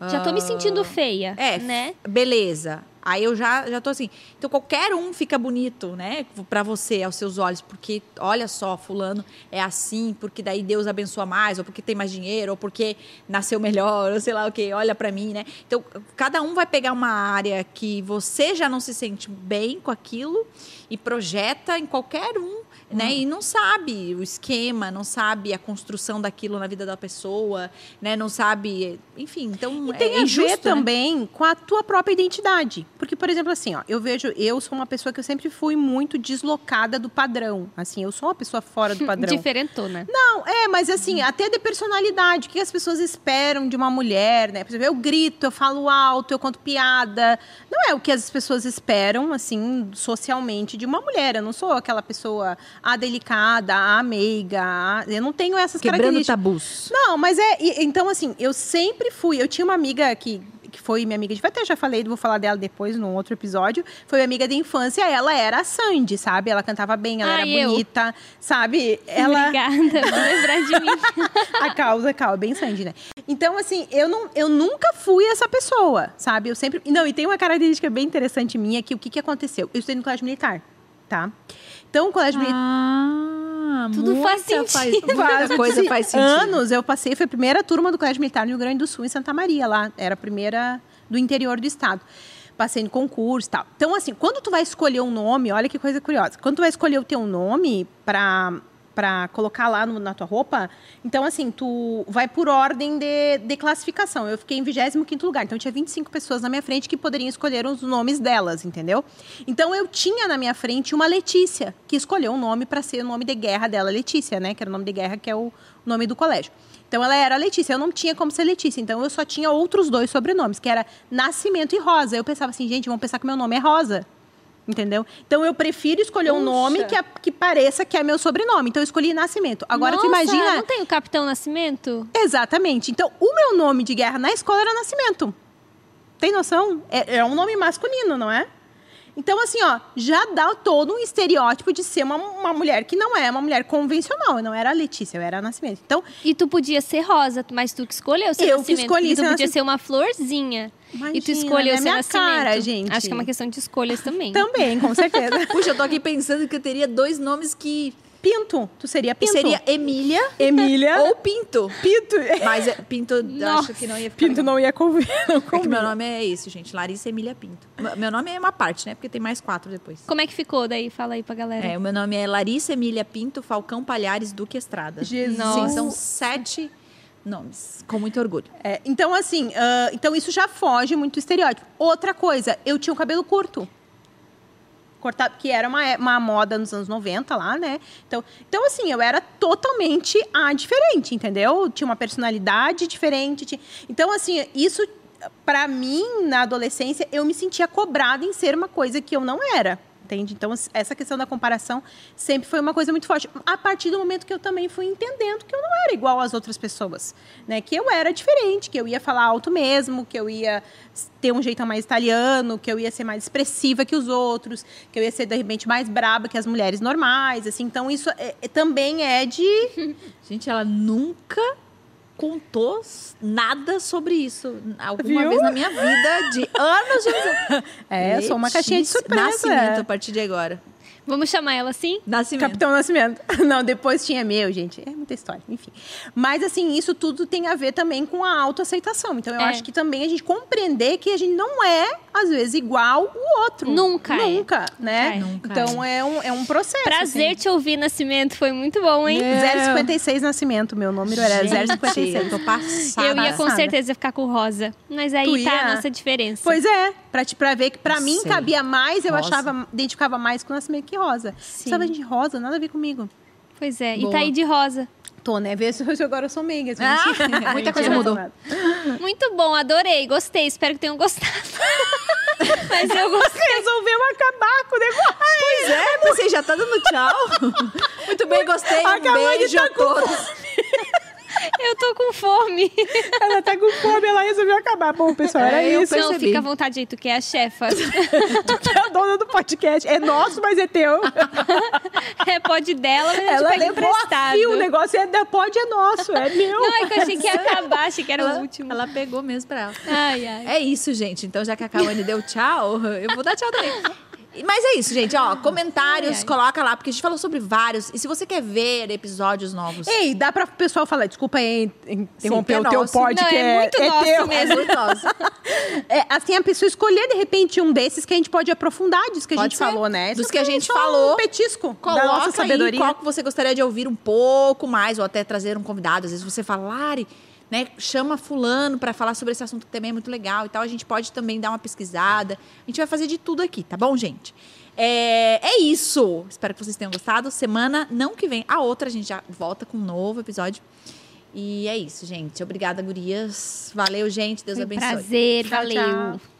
Já tô me sentindo feia, É, né? beleza. Aí eu já, já tô assim. Então qualquer um fica bonito, né? Pra você, aos seus olhos. Porque, olha só, fulano é assim, porque daí Deus abençoa mais, ou porque tem mais dinheiro, ou porque nasceu melhor, (laughs) ou sei lá o que, olha pra mim, né? Então, cada um vai pegar uma área que você já não se sente bem com aquilo e projeta em qualquer um né? E não sabe o esquema, não sabe a construção daquilo na vida da pessoa, né? Não sabe, enfim, então E tem é a injusto, ver né? também com a tua própria identidade. Porque, por exemplo, assim, ó, eu vejo, eu sou uma pessoa que eu sempre fui muito deslocada do padrão. Assim, eu sou uma pessoa fora do (laughs) padrão. Diferentona. Não, é, mas assim, até de personalidade. O que as pessoas esperam de uma mulher, né? Por exemplo, eu grito, eu falo alto, eu conto piada. Não é o que as pessoas esperam, assim, socialmente de uma mulher. Eu não sou aquela pessoa a delicada, a meiga. a- Eu não tenho essas Quebrando características. tabus. Não, mas é. e- Então, assim, eu sempre fui. Eu tinha uma amiga que. Que foi minha amiga de até já falei, vou falar dela depois num outro episódio. Foi minha amiga de infância, ela era a Sandy, sabe? Ela cantava bem, ela Ah, era eu. bonita, sabe? (laughs) Ela Obrigada por lembrar de mim. (laughs) a causa, a causa, bem Sandy, né? Então, assim, eu, não, eu nunca fui essa pessoa, sabe? Eu sempre. Não, e tem uma característica bem interessante minha que o que, que aconteceu? Eu estudei no colégio militar, tá? Então, o colégio militar. Ah, Tudo faz sentido. muita coisa faz sentido. anos eu passei, foi a primeira turma do Colégio Militar no Rio Grande do Sul, em Santa Maria, lá. Era a primeira do interior do estado. Passei no concurso e tal. Então, assim, quando tu vai escolher um nome, olha que coisa curiosa. Quando tu vai escolher o teu nome pra, pra colocar lá no- na tua roupa, então, assim, tu vai por ordem de, de classificação. Eu fiquei em 25º lugar. Então, tinha 25 pessoas na minha frente que poderiam escolher os nomes delas, entendeu? Então, eu tinha na minha frente uma Letícia, que escolheu um nome para ser o nome de guerra dela, Letícia, né? Que era o nome de guerra, que é o nome do colégio. Então ela era Letícia, eu não tinha como ser Letícia, então eu só tinha outros dois sobrenomes, que era Nascimento e Rosa. Eu pensava assim, gente, vão pensar que meu nome é Rosa. Entendeu? Então eu prefiro escolher um Puxa. nome que, a- que pareça que é meu sobrenome. Então eu escolhi Nascimento. Agora tu Nossa, imagina. Não tem o Capitão Nascimento? Exatamente. Então, o meu nome de guerra na escola era Nascimento. Tem noção? É, é um nome masculino, não é? Então, assim, ó, já dá todo um estereótipo de ser uma, uma mulher que não é uma mulher convencional. Eu não era a Letícia, eu era a Nascimento. Então, E tu podia ser rosa, mas tu que escolheu ser Eu que nascimento. escolhi porque tu ser podia ser uma florzinha. e tu Imagina, escolheu né? ser Minha nascimento. cara, gente. Acho que é uma questão de escolhas também. também, com certeza. (laughs) Puxa, eu tô aqui pensando que eu teria dois nomes que, Pinto. Tu seria Pinto. seria Emília Emília (laughs) ou Pinto. Pinto. Mas é- Pinto, acho que não ia ficar Pinto não ia convir. (laughs) Não É que meu nome é esse, gente. Larissa Emília Pinto. Meu nome é uma parte, né? Porque tem mais quatro depois. Como é que ficou daí? Fala aí pra galera. É, o meu nome é Larissa Emília Pinto Falcão Palhares Duque Estrada. Jesus. Sim, são sete nomes. Com muito orgulho. É, então, assim, ah, então isso já foge muito do estereótipo. Outra coisa, eu tinha o cabelo curto. Que era uma, é- uma moda nos anos 90 lá, né? Então, então, assim, eu era totalmente a diferente, entendeu? Tinha uma personalidade diferente. tinha- Então, assim, isso, pra mim, na adolescência, eu me sentia cobrada em ser uma coisa que eu não era. Entende? Então, essa questão da comparação sempre foi uma coisa muito forte. A partir do momento que eu também fui entendendo que eu não era igual às outras pessoas. Né? Que eu era diferente, que eu ia falar alto mesmo, que eu ia ter um jeito mais italiano, que eu ia ser mais expressiva que os outros, que eu ia ser, de repente, mais braba que as mulheres normais. Assim. Então, isso é- é- também é de... (laughs) Gente, ela nunca contou nada sobre isso alguma Viu? vez na minha vida de anos de. (laughs) É, eu sou uma caixinha de surpresa. Nascimento a partir de agora. Vamos chamar ela assim? Nascimento. Capitão Nascimento. (laughs) Não, depois tinha meu, gente. É muita história, enfim. Mas, assim, isso tudo tem a ver também com a autoaceitação. Então, eu É. acho que também a gente compreender que a gente não é, às vezes, igual o outro. Nunca é. Nunca, né? Nunca então, é. um, é um processo. Prazer assim. te ouvir, Nascimento. Foi muito bom, hein? É. 056 Nascimento, meu número era Gente, 056. eu tô passada. Eu ia com passada. certeza ficar com rosa. Mas aí Tu tá ia? a nossa diferença. Pois é, pra, te, pra ver que pra mim sei. cabia mais, eu Rosa. achava, identificava mais com o Nascimento que rosa. Sim. Sabe, gente, rosa, nada a ver comigo. Pois é. E Boa. tá aí de rosa. Tô, né? Vê se eu agora eu sou meiga. Ah, (laughs) muita coisa mudou. Muito bom, adorei, gostei. Espero que tenham gostado. (laughs) Mas eu gostei. Resolveu acabar com o negócio. Pois é, você já tá dando tchau. (laughs) Muito bem, gostei. Um Acabou de beijo tá a com todos. Eu tô com fome. Ela tá com fome, ela resolveu acabar. Bom, pessoal, era É, isso. Não, percebi. fica à vontade aí, tu que é a chefa. (laughs) Tu que é a dona do podcast. É nosso, mas é teu. (laughs) É pode dela, mas a gente Ela pega levou emprestado. fio, o negócio é da pod é nosso, é meu. Não, é que eu achei que ia acabar, achei que era ela, o último. ela pegou mesmo pra ela. Ai, ai. É isso, gente. Então, já que a Cauane deu tchau, (laughs) eu vou dar tchau também. Mas é isso, gente. Ó, comentários, Ai, ai. coloca lá, porque a gente falou sobre vários. E se você quer ver episódios novos. Ei, dá pra o pessoal falar, desculpa aí interromper Sim, é o teu nosso. pod, Não, que é muito nosso teu. mesmo. É. (laughs) É, assim, a pessoa escolher, de repente, um desses que a gente pode aprofundar disso que a Pode gente ser. falou, né? Dos Isso que a é gente falou. Um petisco da Coloca nossa aí sabedoria. qual que você gostaria de ouvir um pouco mais, ou até trazer um convidado. Às vezes você fala, Lari, né, chama fulano para falar sobre esse assunto que também é muito legal e tal. A gente pode também dar uma pesquisada. A gente vai fazer de tudo aqui, tá bom, gente? É, é isso. Espero que vocês tenham gostado. Semana não que vem, a outra a gente já volta com um novo episódio. E é isso, gente. Obrigada, gurias. Valeu, gente. Deus Foi abençoe. prazer, Tchau, valeu. tchau.